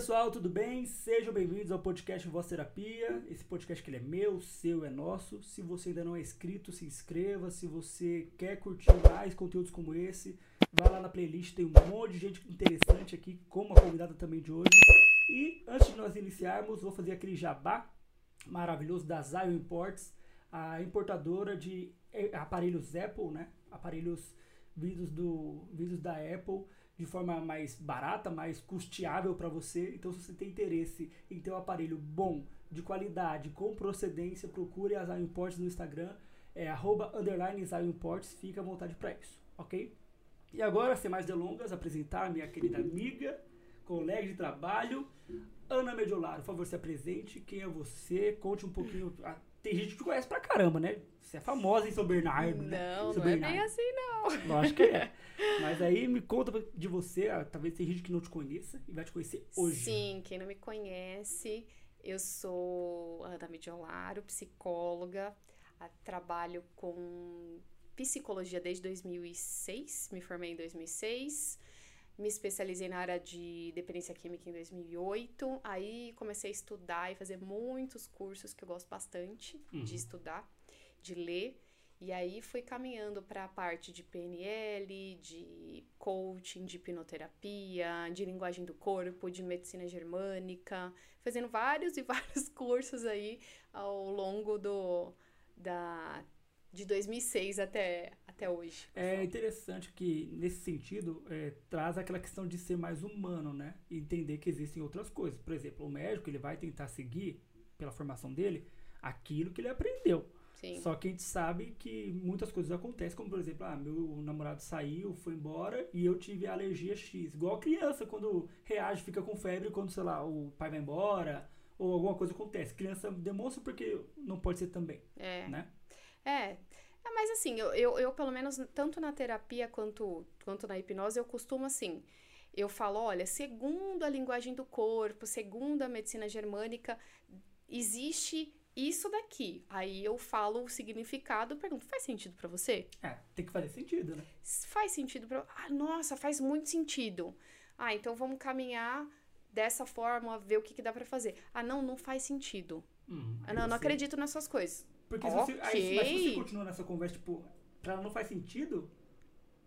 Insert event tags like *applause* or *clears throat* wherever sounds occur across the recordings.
pessoal, tudo bem? Sejam bem-vindos ao podcast Voz Terapia. Esse podcast que ele é meu, seu, é nosso. Se você ainda não é inscrito, se inscreva. Se você quer curtir mais conteúdos como esse, vai lá na playlist, tem um monte de gente interessante aqui, como a convidada também de hoje. E antes de nós iniciarmos, vou fazer aquele jabá maravilhoso da Zion Imports, a importadora de eh, aparelhos Apple, né? Aparelhos vindos, do, vindos da Apple de forma mais barata, mais custeável para você. Então, se você tem interesse em ter um aparelho bom, de qualidade, com procedência, procure a Zion Imports no Instagram, é Imports, fica à vontade para isso, ok? E agora, sem mais delongas, apresentar a minha querida amiga, colega de trabalho, Ana Mediolaro. Por favor, se apresente. Quem é você? Conte um pouquinho. Tem gente que te conhece pra caramba, né? Você é famosa em São Bernardo, né? Não, São não é Bernardo. bem assim, não. Lógico que é. Mas aí me conta de você, ah, talvez tem gente que não te conheça e vai te conhecer hoje. Sim, quem não me conhece, eu sou Ana Mediolaro, psicóloga, trabalho com psicologia desde 2006, me formei em 2006, me especializei na área de dependência química em 2008, aí comecei a estudar e fazer muitos cursos que eu gosto bastante Uhum. de estudar, de ler. E aí fui caminhando para a parte de PNL, de coaching, de hipnoterapia, de linguagem do corpo, de medicina germânica, fazendo vários e *laughs* vários cursos aí ao longo do da de 2006 até até hoje. É interessante que, nesse sentido, é, traz aquela questão de ser mais humano, né? E entender que existem outras coisas. Por exemplo, o médico ele vai tentar seguir, pela formação dele, aquilo que ele aprendeu. Sim. Só que a gente sabe que muitas coisas acontecem, como por exemplo, ah, meu namorado saiu, foi embora e eu tive a alergia X. Igual a criança, quando reage, fica com febre, quando, sei lá, o pai vai embora ou alguma coisa acontece. Criança demonstra porque não pode ser também, É. né? É. É, mas assim, eu, eu, eu, pelo menos, tanto na terapia quanto, quanto na hipnose, eu costumo assim. Eu falo, olha, segundo a linguagem do corpo, segundo a medicina germânica, existe isso daqui. Aí eu falo o significado, pergunto, faz sentido pra você? É, tem que fazer sentido, né? Faz sentido pra. Ah, nossa, faz muito sentido. Ah, então vamos caminhar dessa forma, ver o que, que dá pra fazer. Ah, não, não faz sentido. Hum, Ah, não, não você- acredito nessas coisas. Porque se você, aí, mas se você continua nessa conversa, tipo, pra ela não faz sentido,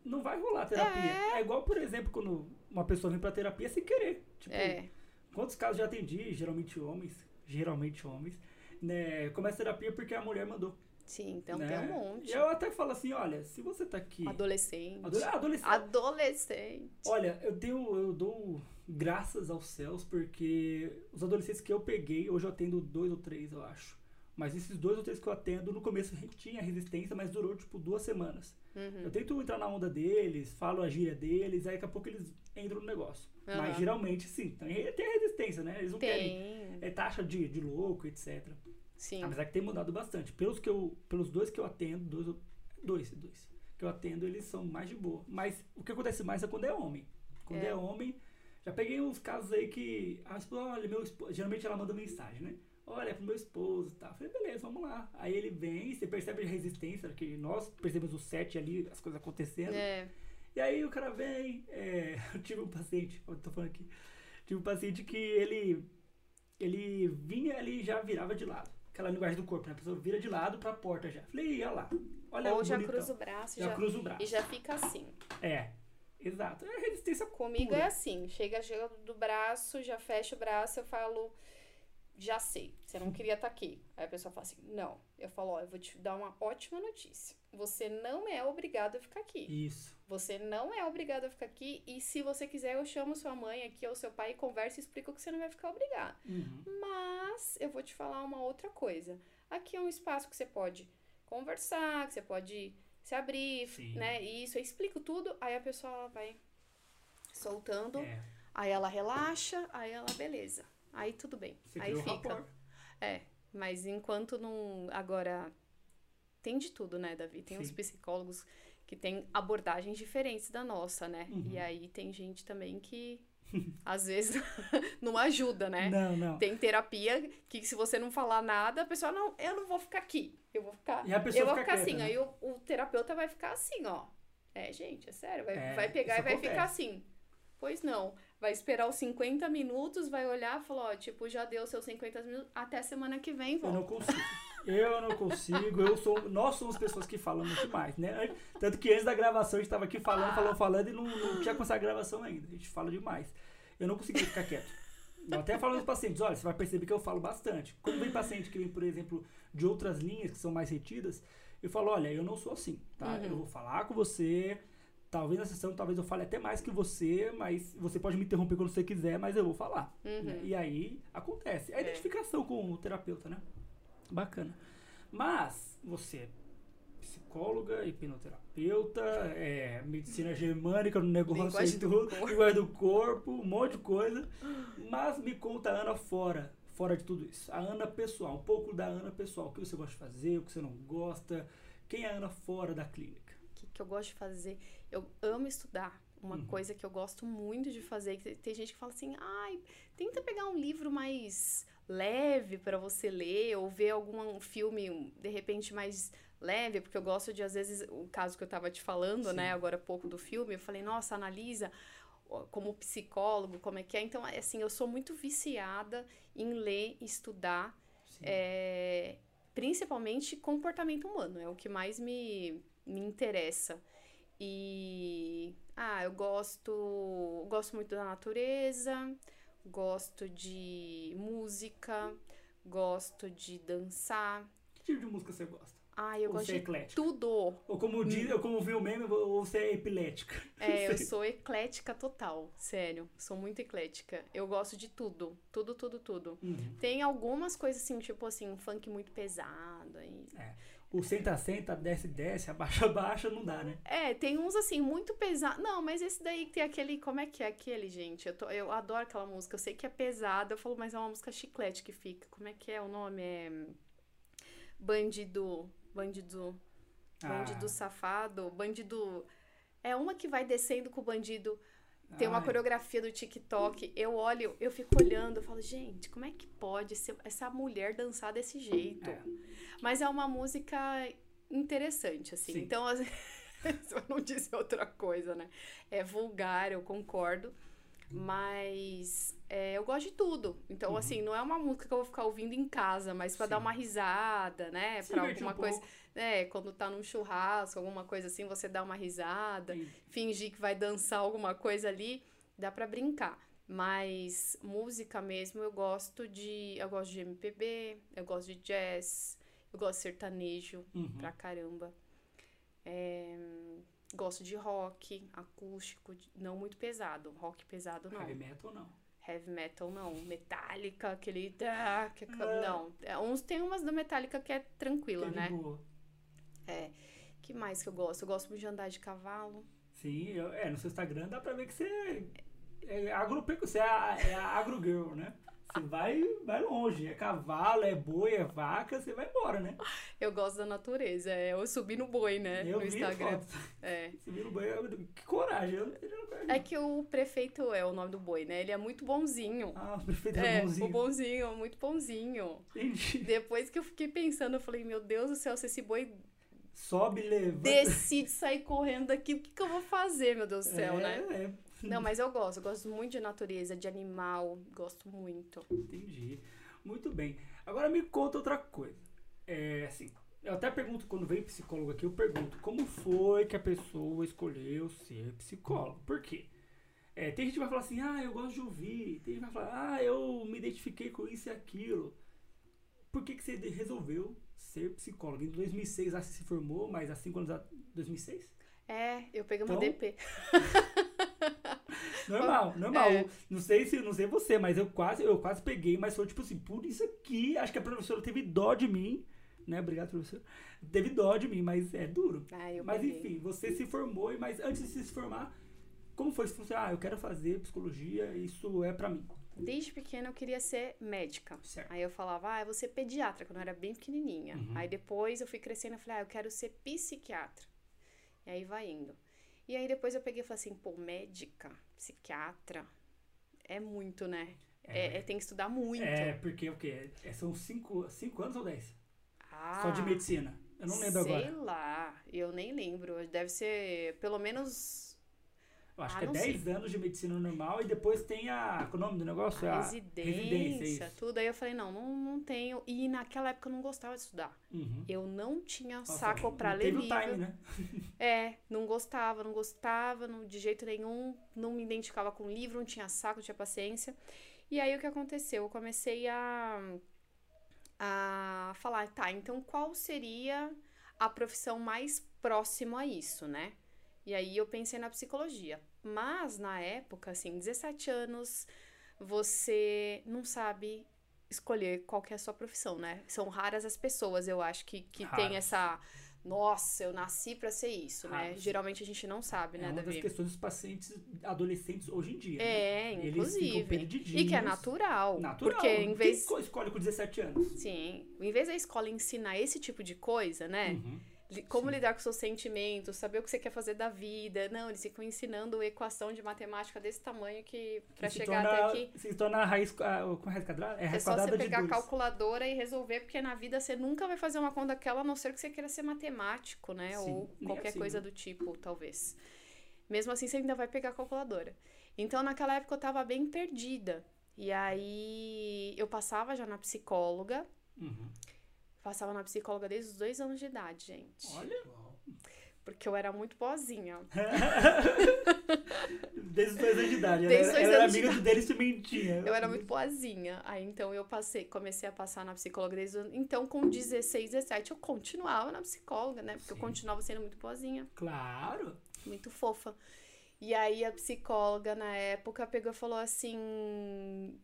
não vai rolar terapia. É. igual, por exemplo, quando uma pessoa vem pra terapia sem querer. Tipo, É. quantos casos já atendi, geralmente homens, geralmente homens, né, começa terapia porque a mulher mandou. Sim, então né? tem um monte. E eu até falo assim, olha, se você tá aqui... Adolescente. Ado- adolescente. Adolescente. Olha, eu tenho, eu dou graças aos céus porque os adolescentes que eu peguei, hoje eu atendo dois ou três, eu acho. Mas esses dois ou três que eu atendo, no começo *laughs* tinha resistência, mas durou tipo duas semanas. Uhum. Eu tento entrar na onda deles, falo a gíria deles, aí daqui a pouco eles entram no negócio. Mas Aham. geralmente sim, tem, tem resistência, né? Eles não querem Tem. é, taxa de, de louco, etc. Sim. Apesar que tem mudado bastante. Pelos, que eu, pelos dois que eu atendo, dois, dois, dois que eu atendo, eles são mais de boa. Mas o que acontece mais é quando é homem. Quando é, É. homem, já peguei uns casos aí que a esposa, olha, meu esposo, geralmente ela manda mensagem, né? Olha, é pro meu esposo e tal. Eu falei, beleza, vamos lá. Aí ele vem, você percebe a resistência, que nós percebemos o set ali, as coisas acontecendo. É. E aí o cara vem, é, *laughs* eu tive um paciente, eu tô falando aqui, tive um paciente que ele, ele vinha ali já virava de lado. Aquela linguagem do corpo, né? A pessoa vira de lado pra porta já. Falei, "Ih, olha lá, olha Ou já bonitão." cruza o braço já, já, cruza o braço. e já fica assim. É, exato. É resistência Comigo pura. é assim. Chega, chega do braço, já fecha o braço, eu falo, já sei, você não queria estar aqui. Aí a pessoa fala assim, não. Eu falo, ó, eu vou te dar uma ótima notícia. Você não é obrigado a ficar aqui. Isso. Você não é obrigado a ficar aqui. E se você quiser, eu chamo sua mãe aqui ou seu pai e conversa e explico que você não vai ficar obrigado. Uhum. Mas eu vou te falar uma outra coisa. Aqui é um espaço que você pode conversar, que você pode se abrir, Sim. né? E isso eu explico tudo, aí a pessoa vai soltando, É, aí ela relaxa, aí ela, beleza. Aí tudo bem. você aí um fica. É, mas enquanto não. Agora, tem de tudo, né, Davi? Tem uns Sim. psicólogos que têm abordagens diferentes da nossa, né? Uhum. E aí tem gente também que *laughs* às vezes *laughs* não ajuda, né? Não, não. Tem terapia que se você não falar nada, a pessoa não, eu não vou ficar aqui. Eu vou ficar. E a pessoa eu vou fica ficar quieta, assim, né? aí o, o terapeuta vai ficar assim, ó. É, gente, é sério, vai, É, vai pegar e vai acontece. ficar assim. Pois não. Vai esperar os 50 minutos, vai olhar e falar, ó, tipo, já deu seus 50 minutos, até semana que vem, Eu não consigo. Eu não consigo, eu sou, nós somos pessoas que falamos demais, né? Tanto que antes da gravação a gente estava aqui falando, falando, falando e não, não tinha começado a gravação ainda. A gente fala demais. Eu não conseguia ficar quieto. Eu até falo aos pacientes, olha, você vai perceber que eu falo bastante. Quando vem paciente que vem, por exemplo, de outras linhas que são mais retidas, eu falo, olha, eu não sou assim, tá? Uhum. Eu vou falar com você, talvez na sessão, talvez eu fale até mais que você, mas você pode me interromper quando você quiser, mas eu vou falar. Uhum. né? E aí acontece. É a É. identificação com o terapeuta, né? Bacana. Mas você é psicóloga, hipnoterapeuta, é, medicina germânica no negócio Linguagem do tudo, corpo. linguagem do corpo, um monte de coisa. Mas me conta a Ana fora, fora de tudo isso. A Ana pessoal, um pouco da Ana pessoal. O que você gosta de fazer, o que você não gosta. Quem é a Ana fora da clínica? Que, eu gosto de fazer? Eu amo estudar. Uma Uhum. coisa que eu gosto muito de fazer. que Tem gente que fala assim, ai, tenta pegar um livro mais leve para você ler, ou ver algum filme, de repente, mais leve, porque eu gosto de, às vezes, o caso que eu tava te falando, Sim. né, agora há pouco do filme, eu falei, nossa, analisa como psicólogo, como é que é. Então, é assim, eu sou muito viciada em ler, estudar, é, principalmente comportamento humano, é o que mais me, me interessa. E ah, eu gosto, gosto muito da natureza, gosto de música, gosto de dançar. Que tipo de música você gosta? Ah, eu Ou gosto é de tudo. Ou como, diz, ou como viu o meme, ou você é epilética? É, *laughs* eu sou eclética total, sério. Sou muito eclética. Eu gosto de tudo, tudo, tudo, tudo. Uhum. Tem algumas coisas assim, tipo assim, um funk muito pesado. Aí. O senta, senta, desce, desce, abaixa, abaixa, não dá, né? É, tem uns assim, muito pesado. Não, mas esse daí tem aquele. Como é que é aquele, gente? Eu, tô- eu adoro aquela música. Eu sei que é pesada. Eu falo, mas é uma música chiclete que fica. Como é que é o nome? É. Bandido. Bandido. Bandido Ah. safado. Bandido. É uma que vai descendo com o bandido. Tem uma Ai, coreografia do TikTok. Eu olho, eu fico olhando, eu falo, gente, como é que pode ser essa mulher dançar desse jeito? É. Mas é uma música interessante, assim. Sim. Então, *laughs* eu não dizer outra coisa, né? É vulgar, eu concordo. Mas é, eu gosto de tudo. Então, Uhum. assim, não é uma música que eu vou ficar ouvindo em casa, mas pra Sim. dar uma risada, né? Divertir alguma um coisa. pouco. É, quando tá num churrasco, alguma coisa assim, você dá uma risada Sim. fingir que vai dançar alguma coisa ali, dá pra brincar. Mas música mesmo, eu gosto de. Eu gosto de MPB, eu gosto de jazz, eu gosto de sertanejo Uhum. pra caramba. É, gosto de rock, acústico, não muito pesado. Rock pesado não. Heavy metal, não. Heavy metal não. Metallica, aquele. ah, que- Ah. Não. É, uns, tem umas da Metallica que é tranquila, Que é né? de boa. que mais que eu gosto? Eu gosto muito de andar de cavalo. Sim, eu- é, no seu Instagram dá pra ver que você é agropecuário, você é é agrogirl, né? Você vai, vai longe, é cavalo, é boi, é vaca, você vai embora, né? Eu gosto da natureza. é, Eu subi no boi, né? eu no Instagram. É. Você vira o boi, eu- que coragem, eu, É que o prefeito é o nome do boi, né? Ele é muito bonzinho. Ah, o prefeito É, é bonzinho. o bonzinho, muito bonzinho. Entendi. Depois que eu fiquei pensando, eu falei, meu Deus do céu, se esse boi Sobe, levanta. decide sair correndo daqui, o que, que eu vou fazer, meu Deus do céu, é, né? É, Não, mas eu gosto, eu gosto muito de natureza, de animal, gosto muito. entendi. Muito bem. Agora me conta outra coisa. É, assim, eu até pergunto, quando vem psicólogo aqui, eu pergunto, como foi que a pessoa escolheu ser psicólogo? Por quê? É, tem gente que vai falar assim, ah, eu gosto de ouvir. Tem gente que vai falar, ah, eu me identifiquei com isso e aquilo. Por que, que você resolveu ser psicólogo? Em 2006, acho que se formou, mas há 5 anos atrás... 2006? É, eu peguei uma Então, DP. *laughs* Normal, normal. É. Não sei se não sei você, mas eu quase, eu quase peguei, mas foi tipo assim, por isso aqui, acho que a professora teve dó de mim, né? Obrigado, professor. Teve dó de mim, mas é duro. Ah, eu mas peguei. enfim, você se formou, mas antes de se formar, como foi? Você falou assim, ah, eu quero fazer psicologia, isso é pra mim. Desde pequena eu queria ser médica. Certo. Aí eu falava, ah, eu vou ser pediatra, quando eu era bem pequenininha. Uhum. Aí depois eu fui crescendo e falei, ah, eu quero ser psiquiatra. E aí vai indo. E aí depois eu peguei e falei assim, pô, médica, psiquiatra, é muito, né? É, é- tem que estudar muito. É, porque o quê? É, são cinco, cinco anos ou dez? Ah, Só de medicina. Eu não lembro sei agora. lá, eu nem lembro. Deve ser pelo menos Eu acho Ah, que é não 10 anos de medicina normal e depois tem a. Qual é o nome do negócio? A a residência, isso. tudo. Aí eu falei, não, não, não tenho. E naquela época eu não gostava de estudar. Uhum. Eu não tinha Nossa, saco pra não ler teve livro. o time, né? *laughs* É, não gostava, não gostava, não, de jeito nenhum, não me identificava com livro, não tinha saco, não tinha paciência. E aí o que aconteceu? Eu comecei a, a falar, tá, então qual seria a profissão mais próxima a isso, né? E aí eu pensei na psicologia. Mas na época, assim, 17 anos, você não sabe escolher qual que é a sua profissão, né? São raras as pessoas, eu acho, que, que tem essa. Nossa, eu nasci pra ser isso, né? Raras. Geralmente a gente não sabe, É né, uma das Davi? questões dos pacientes adolescentes hoje em dia. né? É, ficam inclusive. E que é natural. Natural. Porque em vez. Quem escolhe com 17 anos? Sim. Em vez da escola ensinar esse tipo de coisa, né? Uhum. Como Sim. lidar com seus sentimentos, saber o que você quer fazer da vida. Não, eles ficam ensinando equação de matemática desse tamanho que pra se chegar torna, até aqui Se torna a raiz. Com a raiz quadrada? É, é raiz só você quadrada pegar a calculadora e resolver, porque na vida você nunca vai fazer uma conta daquela, a não ser que você queira ser matemático, né? Sim, Ou qualquer assim, coisa né? do tipo, talvez. Mesmo assim, você ainda vai pegar a calculadora. Então, naquela época, eu tava bem perdida. E aí, eu passava já na psicóloga. Uhum. Passava na psicóloga desde os dois anos de idade, gente. Olha. Porque eu era muito boazinha. *laughs* Desde os dois anos de idade. Desde ela os dois ela era anos de amiga do deles mentia. Eu era muito boazinha. Aí então eu passei, comecei a passar na psicóloga desde o... Então, com 16, 17, eu continuava na psicóloga, né? Porque eu Sim. continuava sendo muito boazinha, Claro. muito fofa. E aí a psicóloga na época pegou e falou assim.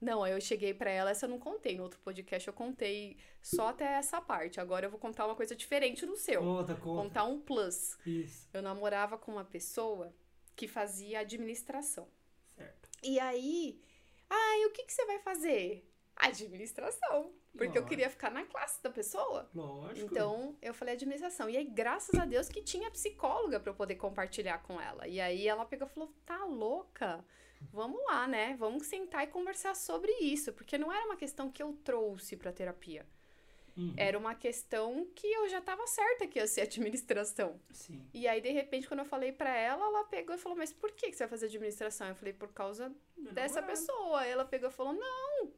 Não, aí eu cheguei pra ela, essa eu não contei. No outro podcast eu contei só até essa parte. Agora eu vou contar uma coisa diferente no seu. Conta, conta. Contar um plus. Isso. Eu namorava com uma pessoa que fazia administração. Certo. E aí, ai, o que, que você vai fazer? Administração. Porque eu Lógico. queria ficar na classe da pessoa. Lógico. Então, eu falei administração. E aí, graças a Deus que tinha psicóloga pra eu poder compartilhar com ela. E aí, ela pegou e falou: tá louca? Vamos lá, né? Vamos sentar e conversar sobre isso. Porque não era uma questão que eu trouxe pra terapia. Uhum. Era uma questão que eu já tava certa que ia ser administração. Sim. E aí, de repente, quando eu falei pra ela, ela pegou e falou: Mas por que você vai fazer administração? Eu falei: Por causa dessa Namorado. pessoa. Ela pegou e falou: Não,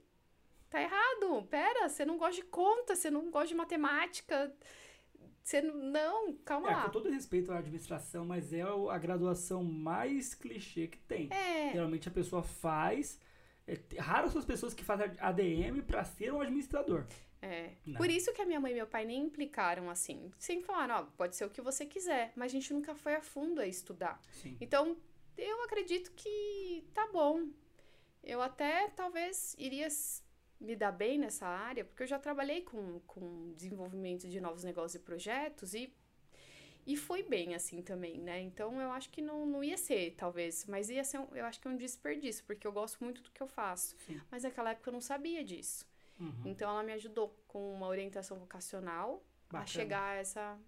tá errado. Pera, você não gosta de conta, você não gosta de matemática. Você não. Calma É, lá. com todo respeito à administração, mas é a graduação mais clichê que tem. É, Geralmente a pessoa faz. É, raras são as pessoas que fazem ADM pra ser um administrador. é. Não. Por isso que a minha mãe e meu pai nem implicaram assim. Sempre falaram: Ó, pode ser o que você quiser. Mas a gente nunca foi a fundo a estudar. Sim. Então, eu acredito que tá bom. Eu até talvez iria me dar bem nessa área, porque eu já trabalhei com, com desenvolvimento de novos negócios e projetos e, e foi bem assim também, né? Então eu acho que não, não ia ser, talvez, mas ia ser, um, eu acho que é um desperdício, porque eu gosto muito do que eu faço. Sim. Mas naquela época eu não sabia disso. Uhum. Então ela me ajudou com uma orientação vocacional Bacana. a chegar a essa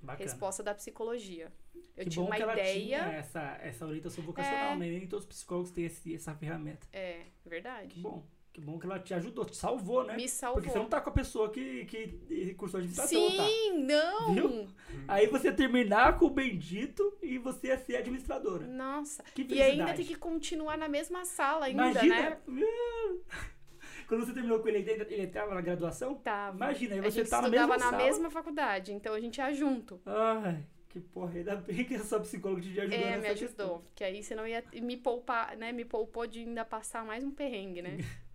Bacana. resposta da psicologia. Eu que tinha uma ideia. tinha essa, essa orientação vocacional, É. né? Nem todos os psicólogos têm esse- essa ferramenta. É, verdade. Que bom. Que bom que ela te ajudou, te salvou, né? Me salvou. Porque você não tá com a pessoa que, que cursou administração, tá? Sim, não! Viu? Aí você terminar com o bendito e você ia ser administradora. Nossa. Que E ainda tem que continuar na mesma sala ainda, Imagina. né? *laughs* Quando você terminou com ele, ele ele estava na graduação? Tava. Imagina, aí você gente tá na estudava mesma na sala. mesma faculdade, então a gente ia junto. Ai, que porra, ainda bem que a sua psicóloga te ajudou É, me ajudou. questão. Que aí senão ia me poupar, né? Me poupou de ainda passar mais um perrengue, né? *laughs*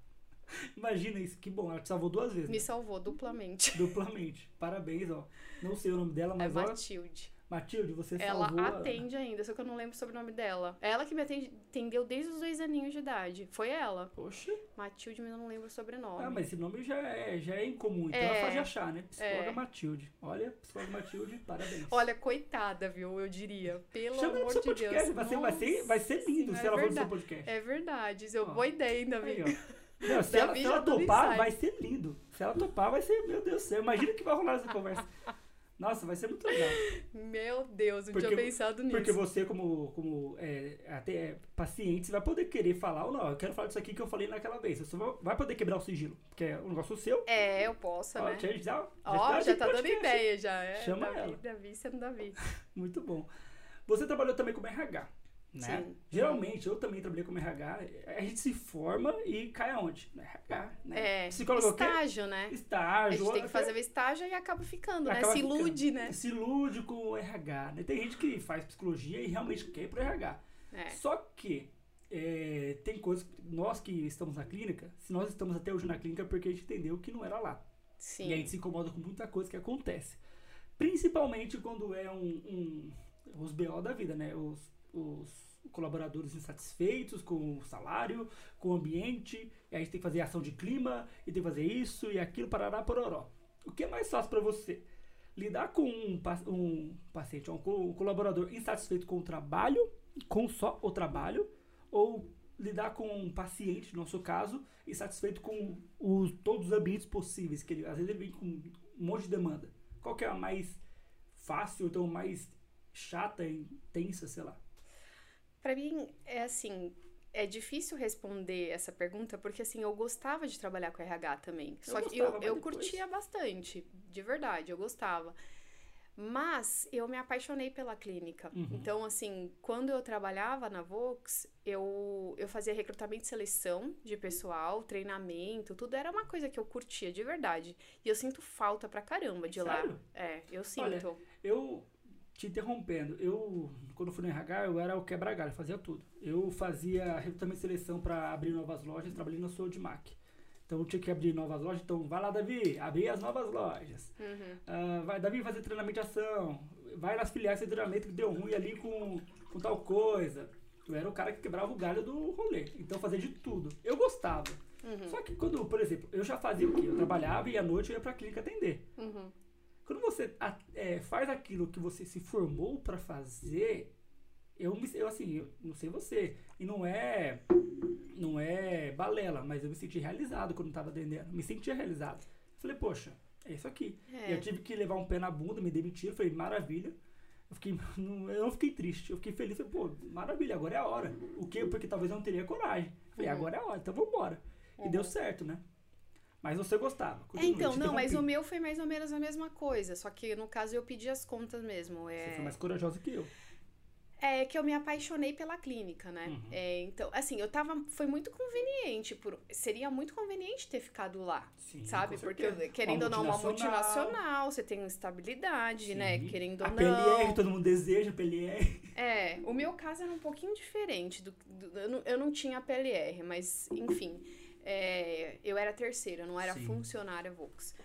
*laughs* Imagina isso, que bom, ela te salvou duas vezes, Me né? salvou duplamente. *laughs* duplamente. Parabéns, ó. Não sei o nome dela, É mas ó, Matilde. Matilde, você Ela salvou. a- atende ainda, só que eu não lembro sobre o nome dela. Ela que me atende, atendeu desde os dois aninhos de idade. Foi ela. Poxa, Matilde, mas eu não lembro o sobrenome. ah, mas esse nome já é, já é incomum, então É. é fácil de achar, né? Psicóloga É. Matilde. Olha, psicóloga Matilde, parabéns. Olha, coitada, viu? Eu diria. Pelo Chama ela amor de podcast, Deus. vai ser, vai, ser, vai ser lindo se ela for no seu podcast. É verdade. Isso é Ó. boa ideia ainda, Aí, viu? ó. *laughs* Não, se ela, se ela topar, vai ser lindo. Se ela topar, vai ser, meu Deus do céu. Imagina o que vai rolar nessa conversa. Nossa, vai ser muito legal. Meu Deus, não Porque- tinha pensado nisso. Porque você, como, como é, até paciente, você vai poder querer falar ou não. Eu quero falar disso aqui que eu falei naquela vez. Você vai- vai poder quebrar o sigilo. Porque é um negócio seu. É, eu posso, Ó, né? já, já, Ó, já já tá dando ideia já. É, Chama Davi, ela. Davi sendo Davi. *laughs* Muito bom. Você trabalhou também como RH, né? Sim. Geralmente, eu também trabalhei como RH. A gente se forma e cai aonde? No RH, né? É, Psicólogo é estágio, né? A Estágio. gente tem que até- fazer o estágio e acaba ficando, né? acaba Se ficando. ilude, né? Se ilude com o RH, né? Tem gente que faz psicologia e realmente quer ir pro RH. É. Só que é, tem coisas, nós que estamos na clínica, se nós estamos até hoje na clínica é porque a gente entendeu que não era lá. Sim. E a gente se incomoda com muita coisa que acontece. Principalmente quando é um, um- os BO da vida, né? Os, os colaboradores insatisfeitos com o salário, com o ambiente, e a gente tem que fazer ação de clima, e tem que fazer isso e aquilo, parará, pororó. O que é mais fácil para você? Lidar com um, um paciente, um, um colaborador insatisfeito com o trabalho, com só o trabalho, ou lidar com um paciente, no nosso caso, insatisfeito com os, todos os ambientes possíveis, que ele, às vezes ele vem com um monte de demanda. Qual que é a mais fácil, então mais chata, intensa, sei lá? Pra mim, é assim, é difícil responder essa pergunta, porque assim, eu gostava de trabalhar com RH também. Eu Só que eu, eu curtia bastante, de verdade, eu gostava. Mas eu me apaixonei pela clínica. Uhum. Então, assim, quando eu trabalhava na Vox, eu, eu fazia recrutamento e seleção de pessoal, treinamento, tudo era uma coisa que eu curtia de verdade. E eu sinto falta pra caramba de lá. Sério? É, eu sinto. Olha, Eu, te interrompendo, eu, quando eu fui no RH, eu era o quebra-galho, fazia tudo. Eu fazia recrutamento e seleção para abrir novas lojas, trabalhei na Sodimac. Então eu tinha que abrir novas lojas, então vai lá, Davi, abrir as novas lojas. Uhum. Ah, vai, Davi, fazer treinamento de ação. Vai nas filiais de treinamento que deu ruim ali com, com tal coisa. Eu era o cara que quebrava o galho do rolê. Então eu fazia de tudo. Eu gostava. Uhum. Só que quando, por exemplo, eu já fazia o quê? Eu trabalhava e à noite eu ia pra clínica atender. Uhum. Quando você é, faz aquilo que você se formou pra fazer, eu, me- eu assim, eu não sei você, e não é não é balela, mas eu me senti realizado quando tava atendendo. Me sentia realizado. Falei, poxa, é isso aqui. É. E eu tive que levar um pé na bunda, me demitiram, falei, maravilha. Eu, fiquei, *laughs* não, eu não fiquei triste, eu fiquei feliz, falei, pô, maravilha, agora é a hora. O quê? Porque talvez eu não teria coragem. Falei, Uhum. agora é a hora, então vambora. E deu certo, né? Mas você gostava. É, então, não, mas o meu foi mais ou menos a mesma coisa. Só que no caso eu pedi as contas mesmo. Você É, foi mais corajosa que eu. é que eu me apaixonei pela clínica, né? Uhum. É, então, assim, eu tava. Foi muito conveniente. Por, seria muito conveniente ter ficado lá. Sim, Sabe? Porque, querendo ou não, uma multinacional. você tem estabilidade, né? Sim. Querendo A ou PLR, não. todo mundo deseja PLR. É, o meu caso era um pouquinho diferente. Do, do- eu, não, eu não tinha PLR, mas, enfim. É, eu era terceira, eu não era Sim. funcionária Vox.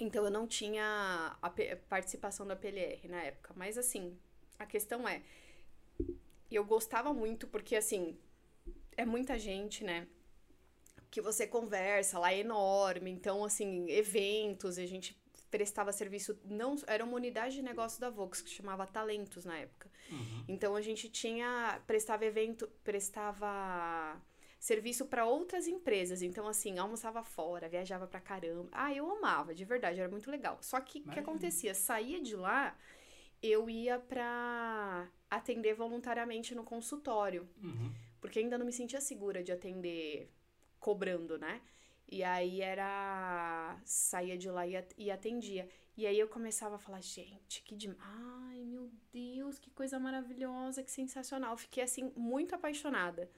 Então eu não tinha a participação da PLR na época. Mas assim, a questão é. Eu gostava muito porque, assim, é muita gente, né? Que você conversa lá é enorme. Então, assim, eventos, a gente prestava serviço. não Era uma unidade de negócio da Vox que chamava Talentos na época. Então a gente tinha prestava evento, prestava serviço para outras empresas. Então assim, almoçava fora, viajava pra caramba. Ah, eu amava, de verdade, era muito legal. Só que o que acontecia? Saía de lá, eu ia pra atender voluntariamente no consultório, Uhum. porque ainda não me sentia segura de atender cobrando, né? E aí era. saía de lá e e atendia. E aí eu começava a falar, gente, que demais. Ai, meu Deus, que coisa maravilhosa, que sensacional. Fiquei assim, muito apaixonada.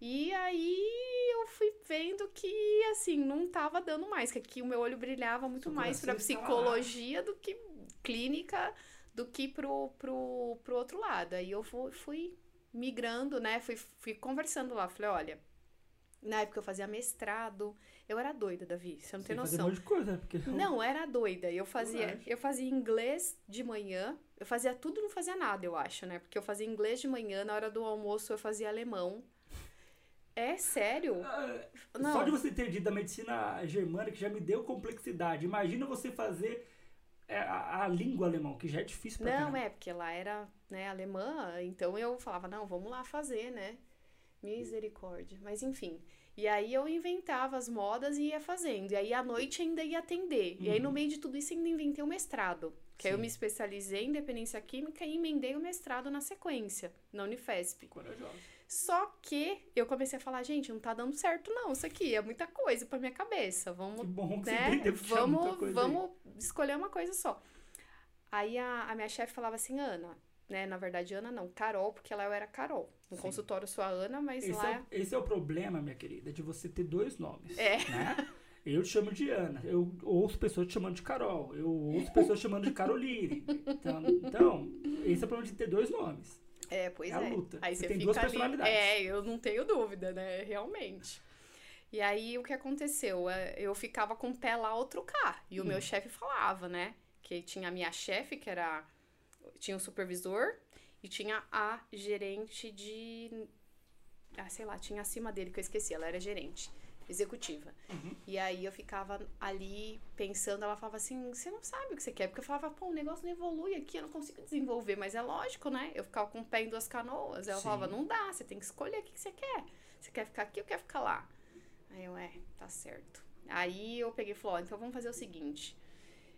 E aí eu fui vendo que, assim, não tava dando mais, que aqui o meu olho brilhava muito mais estava psicologia do que clínica, do que pro, pro, pro outro lado. Aí eu fui, fui migrando, né? Fui, fui conversando lá. Falei, olha, na época eu fazia mestrado. Eu era doida, Davi, você não tem noção. um monte de coisa, né? Porque *laughs* Não, era doida. Eu fazia, eu fazia inglês de manhã. Eu fazia tudo e não fazia nada, eu acho, né? Porque eu fazia inglês de manhã, na hora do almoço eu fazia alemão. É sério? Ah, Não. Só de você ter dito da medicina germânica já me deu complexidade. Imagina você fazer é, a, a língua alemão, que já é difícil pra Não, é, porque lá era, né, alemã, então eu falava, não, vamos lá fazer, né? Misericórdia. Mas enfim. E aí eu inventava as modas e ia fazendo. E aí à noite ainda ia atender. E aí no Uhum. meio de tudo isso ainda inventei o mestrado. Que aí eu Sim. me especializei em dependência química e emendei o mestrado na sequência, na Unifesp. Corajosa. Só que eu comecei a falar, gente, não tá dando certo não, isso aqui é muita coisa pra minha cabeça. Vamos Que bom que né? você Vamos, vamos escolher uma coisa só. Aí a, a minha chefe falava assim, Ana, né? Na verdade, Ana não, Carol, porque lá eu era Carol. No Sim. consultório eu sou a Ana, mas Esse, lá. é, esse é o problema, minha querida, de você ter dois nomes. É. Né? Eu te chamo de Ana, eu ouço pessoas te chamando de Carol, eu ouço *laughs* pessoas te chamando de Caroline. Então, então, esse é o problema de ter dois nomes. É, pois É é. a luta. Aí Você você tem fica duas ali. personalidades. É, eu não tenho dúvida, né? Realmente. E aí o que aconteceu? É, Eu ficava com o pé lá outro cá. E o Hum. meu chefe falava, né? Que tinha a minha chefe, que era. Tinha o supervisor e tinha a gerente de. Ah, sei lá, tinha acima dele que eu esqueci, ela era gerente, executiva. Uhum. E aí eu ficava ali pensando, ela falava assim, você não sabe o que você quer. Porque eu falava, pô, o negócio não evolui aqui, eu não consigo desenvolver. Mas é lógico, né? Eu ficava com o pé em duas canoas. Ela Sim. falava, não dá, você tem que escolher o que você quer. Você quer ficar aqui ou quer ficar lá? Aí eu, é, tá certo. Aí eu peguei e falei, ó, então vamos fazer o seguinte.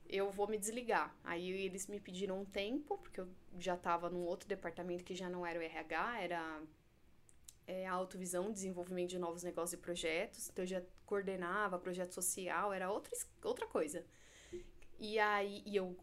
Eu vou me desligar. Aí eles me pediram um tempo, porque eu já tava num outro departamento que já não era o RH, era é, a autovisão, desenvolvimento de novos negócios e projetos. Então eu já coordenava projeto social, era outra, outra coisa. E aí, e eu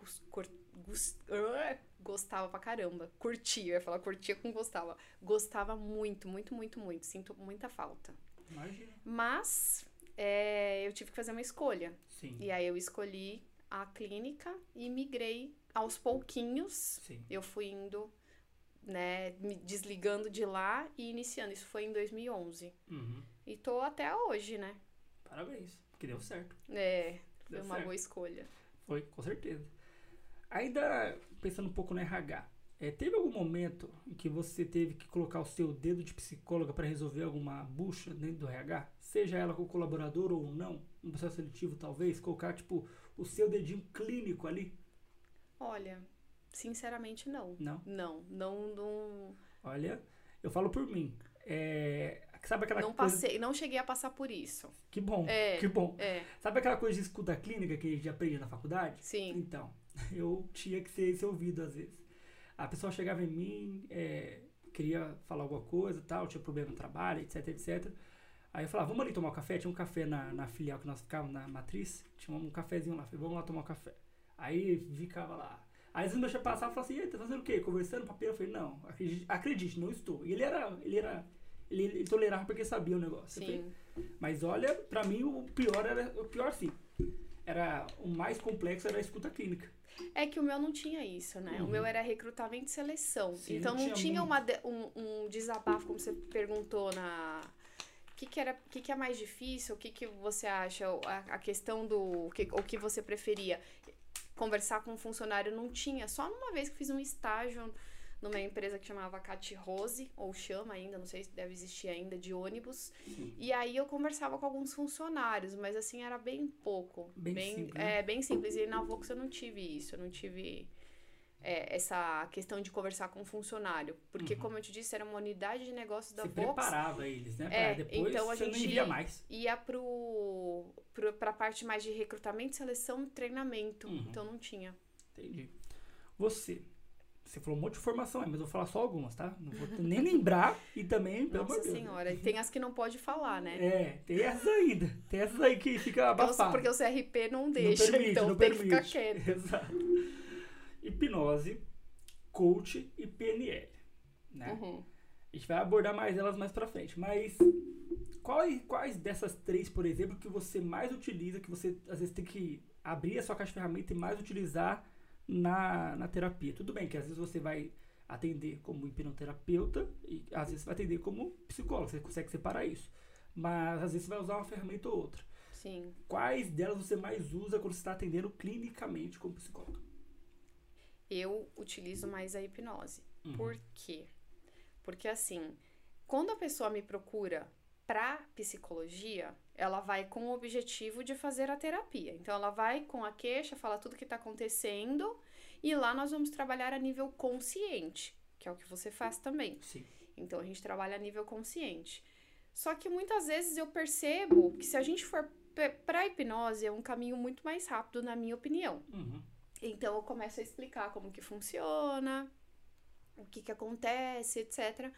ah, gostava pra caramba. Curtia, eu ia falar curtia com gostava. Gostava muito, muito, muito, muito. Sinto muita falta. Imagina. Mas é, eu tive que fazer uma escolha. Sim, E aí eu escolhi a clínica e migrei aos pouquinhos. sim. Eu fui indo, né, me desligando de lá e iniciando. Isso foi em 2011. Uhum. E tô até hoje, né? Parabéns, que deu certo. É, foi Deu uma certo. boa escolha. Foi, com certeza. Ainda pensando um pouco no RH, é, teve algum momento em que você teve que colocar o seu dedo de psicóloga para resolver alguma bucha dentro do RH? Seja ela com o colaborador ou não, no processo seletivo talvez, colocar tipo o seu dedinho clínico ali? Olha, sinceramente não. Não. Não, não, não, Olha, eu falo por mim. É, sabe aquela não coisa. passei, não cheguei a passar por isso. Que bom, É. que bom. É, Sabe aquela coisa de escuta clínica que a gente aprende na faculdade? sim. Então, *laughs* eu tinha que ser esse ouvido às vezes. A pessoa chegava em mim, é, queria falar alguma coisa tal, tinha problema no trabalho, etc, etc. Aí eu falava, vamos ali tomar um café? Tinha um café na, na filial que nós ficávamos, na matriz, tinha um cafezinho lá. Falei, vamos lá tomar um café. Aí ficava lá. Aí às vezes meu chefe passava e falava assim, "E aí, tá fazendo o quê? Conversando, papel? Eu falei, não, acredite, acredite, não estou. E ele era, ele era, ele, ele tolerava porque sabia o negócio. Falei, Sim. mas olha, pra mim o pior era, o pior sim. Era, o mais complexo era a escuta clínica. É que o meu não tinha isso, né? O Uhum. meu era recrutamento e seleção. Sim, então não tinha tinha uma um, um desabafo, como você perguntou na. O que, que, era, o que, que é mais difícil? O que, que você acha? O- A, a questão do. O que, o que você preferia? Conversar com um funcionário não tinha. Só numa vez que fiz um estágio numa empresa que chamava Cat Rose, ou chama ainda, não sei se deve existir ainda, de ônibus. Sim. E aí eu conversava com alguns funcionários, mas assim, era bem pouco. Bem simples, né? É, bem simples. E na Vox eu não tive isso, eu não tive é, essa questão de conversar com um funcionário. Porque, Uhum. como eu te disse, era uma unidade de negócios da Você Vox. preparava eles, né? Pra É, depois então a gente- não envia mais. Ia pro, pro, pra parte mais de recrutamento, seleção e treinamento. Uhum. Então não tinha. Entendi. Você. Você falou um monte de informação aí, mas eu vou falar só algumas, tá? Não vou *laughs* nem lembrar e também, pelo Nossa Deus. senhora. Tem as que não pode falar, né? É, tem essas ainda. Tem essas aí que fica o- abafado. Porque o CRP não deixa, permite, então não tem que permite. ficar quieto. *laughs* Exato. Hipnose, coach e PNL, né? Uhum. A gente vai abordar mais elas mais pra frente, mas quais, quais dessas três, por exemplo, que você mais utiliza, que você às vezes tem que abrir a sua caixa de ferramenta e mais utilizar na, na terapia? Tudo bem que às vezes você vai atender como hipnoterapeuta e às vezes você vai atender como psicólogo, você consegue separar isso. Mas às vezes você vai usar uma ferramenta ou outra. Sim. Quais delas você mais usa quando você está atendendo clinicamente como psicólogo? Eu utilizo mais a hipnose. Uhum. Por quê? Porque assim, quando a pessoa me procura pra psicologia, ela vai com o objetivo de fazer a terapia. Então ela vai com a queixa, fala tudo que tá acontecendo e lá nós vamos trabalhar a nível consciente, que é o que você faz também. Sim. Então a gente trabalha a nível consciente. Só que muitas vezes eu percebo que se a gente for pra hipnose é um caminho muito mais rápido, na minha opinião. Uhum. Então eu começo a explicar como que funciona, o que que acontece, etc.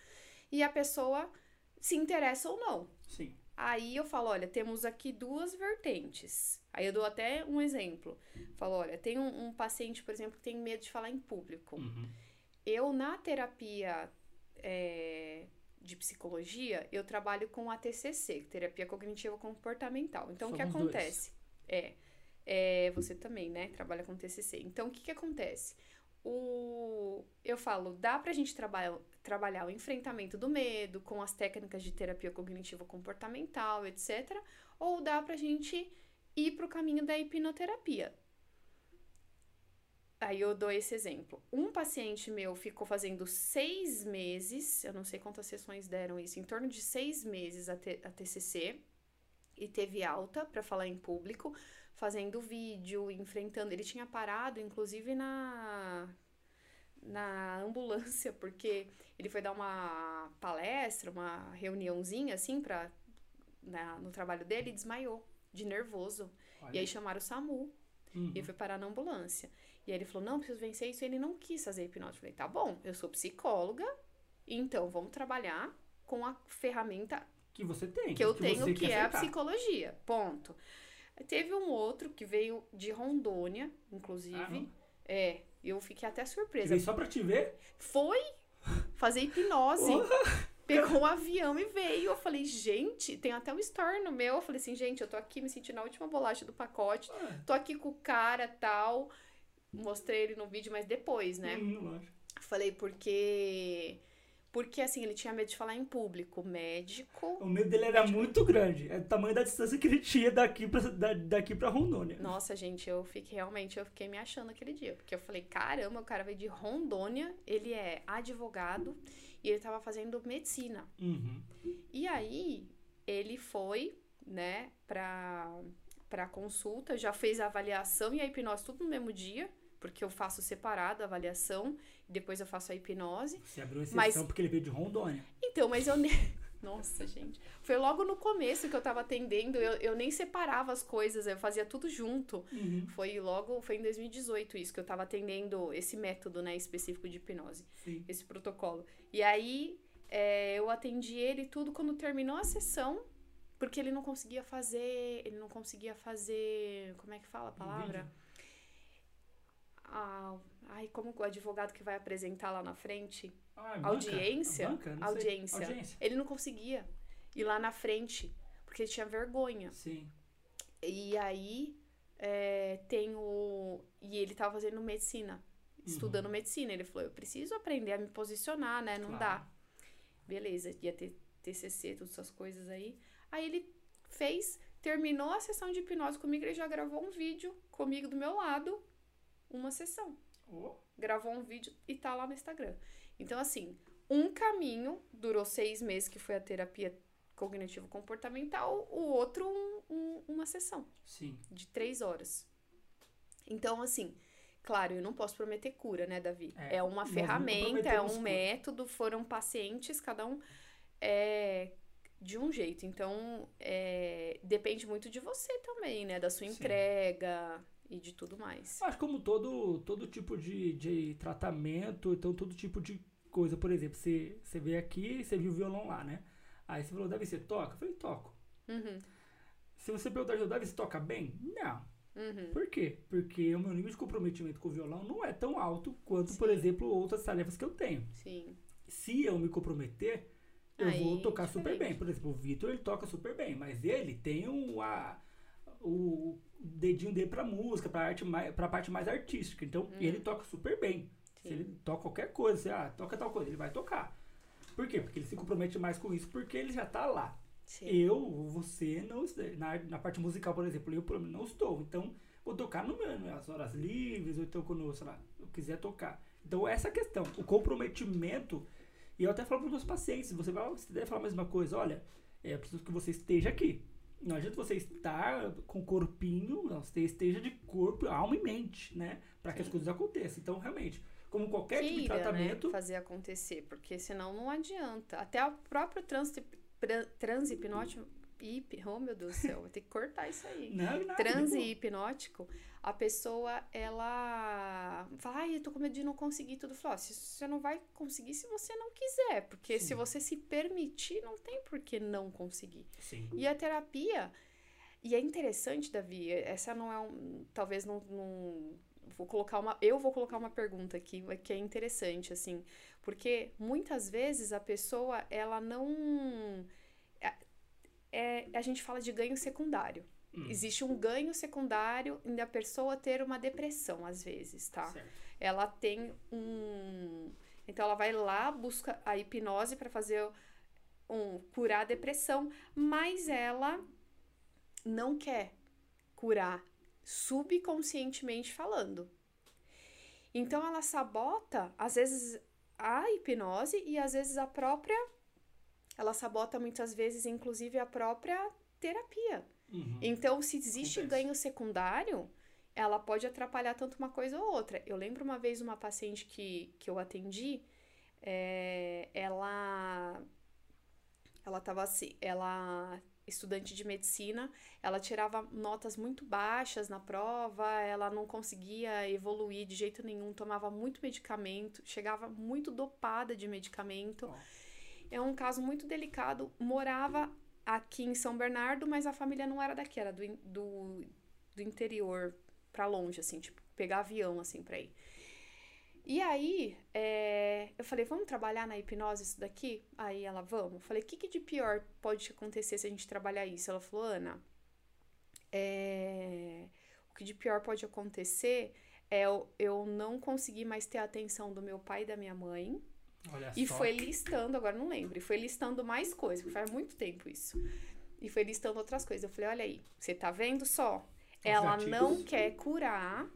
E a pessoa se interessa ou não. Sim. Aí eu falo, olha, temos aqui duas vertentes. Aí eu dou até um exemplo. Falo, olha, tem um, um paciente, por exemplo, que tem medo de falar em público. Uhum. eu na terapia é, de psicologia, eu trabalho com a TCC, terapia cognitiva comportamental. Então, Somos o que acontece? É, é, você também, né? Trabalha com TCC. Então, o que que acontece? O, eu falo, dá pra gente trabalhar, trabalhar o enfrentamento do medo com as técnicas de terapia cognitiva comportamental, etc. Ou dá pra gente ir pro caminho da hipnoterapia. Aí eu dou esse exemplo. Um paciente meu ficou fazendo seis meses, eu não sei quantas sessões deram isso, em torno de seis meses a, a TCC, e teve alta para falar em público, fazendo vídeo, enfrentando. Ele tinha parado, inclusive, na, na ambulância, porque ele foi dar uma palestra, uma reuniãozinha, assim, pra, na, no trabalho dele e desmaiou, de nervoso. Olha. E aí chamaram o SAMU. Uhum. E foi parar na ambulância. E aí ele falou: não, preciso vencer isso. E ele não quis fazer hipnose. Eu falei: tá bom, eu sou psicóloga, então vamos trabalhar com a ferramenta que você tem. Que eu que tenho, que é a psicologia. Ponto. Teve um outro que veio de Rondônia, inclusive. Ah, é, eu fiquei até surpresa. Veio só pra te ver? Foi fazer hipnose. Pegou um avião e veio. Eu falei, gente, tem até um story no meu. Eu falei assim, gente, eu tô aqui me sentindo a última bolacha do pacote. Ah. Tô aqui com o cara tal. Mostrei ele no vídeo, mas depois, né? Hum, Falei, porque. Porque, assim, ele tinha medo de falar em público. Médico. O medo dele era muito grande. É o tamanho da distância que ele tinha daqui pra, da, daqui pra Rondônia. Nossa, gente, eu fiquei realmente, eu fiquei me achando aquele dia. Porque eu falei, caramba, o cara veio de Rondônia, ele é advogado e ele tava fazendo medicina. Uhum. E aí, ele foi, né, pra, pra consulta, já fez a avaliação e a hipnose tudo no mesmo dia porque eu faço separado a avaliação e depois eu faço a hipnose. Você abriu exceção mas... porque ele veio de Rondônia. Então, mas eu nem. *laughs* Nossa, gente. Foi logo no começo que eu tava atendendo, eu, eu nem separava as coisas, eu fazia tudo junto. Uhum. Foi logo, foi em 2018 isso, que eu tava atendendo esse método, né, específico de hipnose. Sim. Esse protocolo. E aí, é, eu atendi ele tudo quando terminou a sessão, porque ele não conseguia fazer, ele não conseguia fazer, como é que fala a palavra? A, ai, como o advogado que vai apresentar lá na frente, ah, é audiência, banca? audiência, audiência, ele não conseguia ir lá na frente porque ele tinha vergonha. Sim. E aí é, tem o e ele tava fazendo medicina, estudando uhum. medicina. Ele falou, eu preciso aprender a me posicionar, né? Não claro. dá. Beleza, ia ter TCC, todas essas coisas aí. Aí ele fez, terminou a sessão de hipnose comigo, ele já gravou um vídeo comigo do meu lado, uma sessão. Oh. Gravou um vídeo e tá lá no Instagram. Então, assim, um caminho durou seis meses, que foi a terapia cognitivo-comportamental, o outro, um, um, uma sessão. Sim. De três horas. Então, assim, claro, eu não posso prometer cura, né, Davi? É, é uma ferramenta, é um cura. método, foram pacientes, cada um é de um jeito. Então, é, depende muito de você também, né? Da sua Sim. entrega, e de tudo mais. Acho como todo, todo tipo de, de tratamento, então todo tipo de coisa. Por exemplo, você, você veio aqui você viu o violão lá, né? Aí você falou, Davi, você toca? Eu falei, toco. Uhum. Se você perguntar, Davi, você toca bem? Não. Uhum. Por quê? Porque o meu nível de comprometimento com o violão não é tão alto quanto, Sim. por exemplo, outras tarefas que eu tenho. Sim. Se eu me comprometer, eu Aí, vou tocar diferente. super bem. Por exemplo, o Vitor, ele toca super bem, mas ele tem um, a, o dedinho dele pra música, pra, arte mais, pra parte mais artística. Então, hum. ele toca super bem. Sim. Se ele toca qualquer coisa, você, ah, toca tal coisa, ele vai tocar. Por quê? Porque ele se compromete mais com isso, porque ele já tá lá. Sim. Eu, você, não na, na parte musical, por exemplo, eu por não estou. Então, vou tocar no meu, nas horas livres, ou então quando, sei lá, eu quiser tocar. Então, essa questão, o comprometimento, e eu até falo para os meus pacientes, você vai, você deve falar a mesma coisa, olha, é preciso que você esteja aqui. Não adianta você estar com corpinho, não, você esteja de corpo, alma e mente, né? Para que as coisas aconteçam. Então, realmente, como qualquer Queira, tipo de né, tratamento. Né, fazer acontecer, porque senão não adianta. Até o próprio transe, transhipnótico. Hip, oh meu Deus do céu, vou ter que cortar isso aí. *laughs* Não, não, Transe hipnótico, a pessoa, ela fala, ai, eu tô com medo de não conseguir tudo. Fala, você não vai conseguir se você não quiser, porque Sim. se você se permitir, não tem por que não conseguir. Sim. E a terapia, e é interessante, Davi, essa não é um, talvez não, não vou colocar uma, eu vou colocar uma pergunta aqui que é interessante, assim, porque muitas vezes a pessoa, ela não, é a gente fala de ganho secundário. Hum. Existe um ganho secundário em a pessoa ter uma depressão, às vezes, tá? Certo. Ela tem um. Então, ela vai lá, busca a hipnose para fazer um curar a depressão, mas ela não quer curar subconscientemente falando. Então ela sabota, às vezes, a hipnose e às vezes a própria. Ela sabota muitas vezes, inclusive, a própria terapia. Uhum. Então, se existe Acontece. ganho secundário, ela pode atrapalhar tanto uma coisa ou outra. Eu lembro uma vez uma paciente que, que eu atendi, é, ela ela tava assim, ela estudante de medicina, ela tirava notas muito baixas na prova, ela não conseguia evoluir de jeito nenhum, tomava muito medicamento, chegava muito dopada de medicamento. Oh. É um caso muito delicado, morava aqui em São Bernardo, mas a família não era daqui, era do, do, do interior para longe, assim, tipo, pegar avião, assim, pra ir. E aí, é, eu falei, vamos trabalhar na hipnose isso daqui? Aí ela, vamos. Eu falei, o que, que de pior pode acontecer se a gente trabalhar isso? Ela falou, Ana, é, o que de pior pode acontecer é eu, eu não conseguir mais ter a atenção do meu pai e da minha mãe. Olha e só. foi listando, agora não lembro, e foi listando mais coisas, porque faz muito tempo isso. E foi listando outras coisas. Eu falei, olha aí, você tá vendo só? Ela não quer curar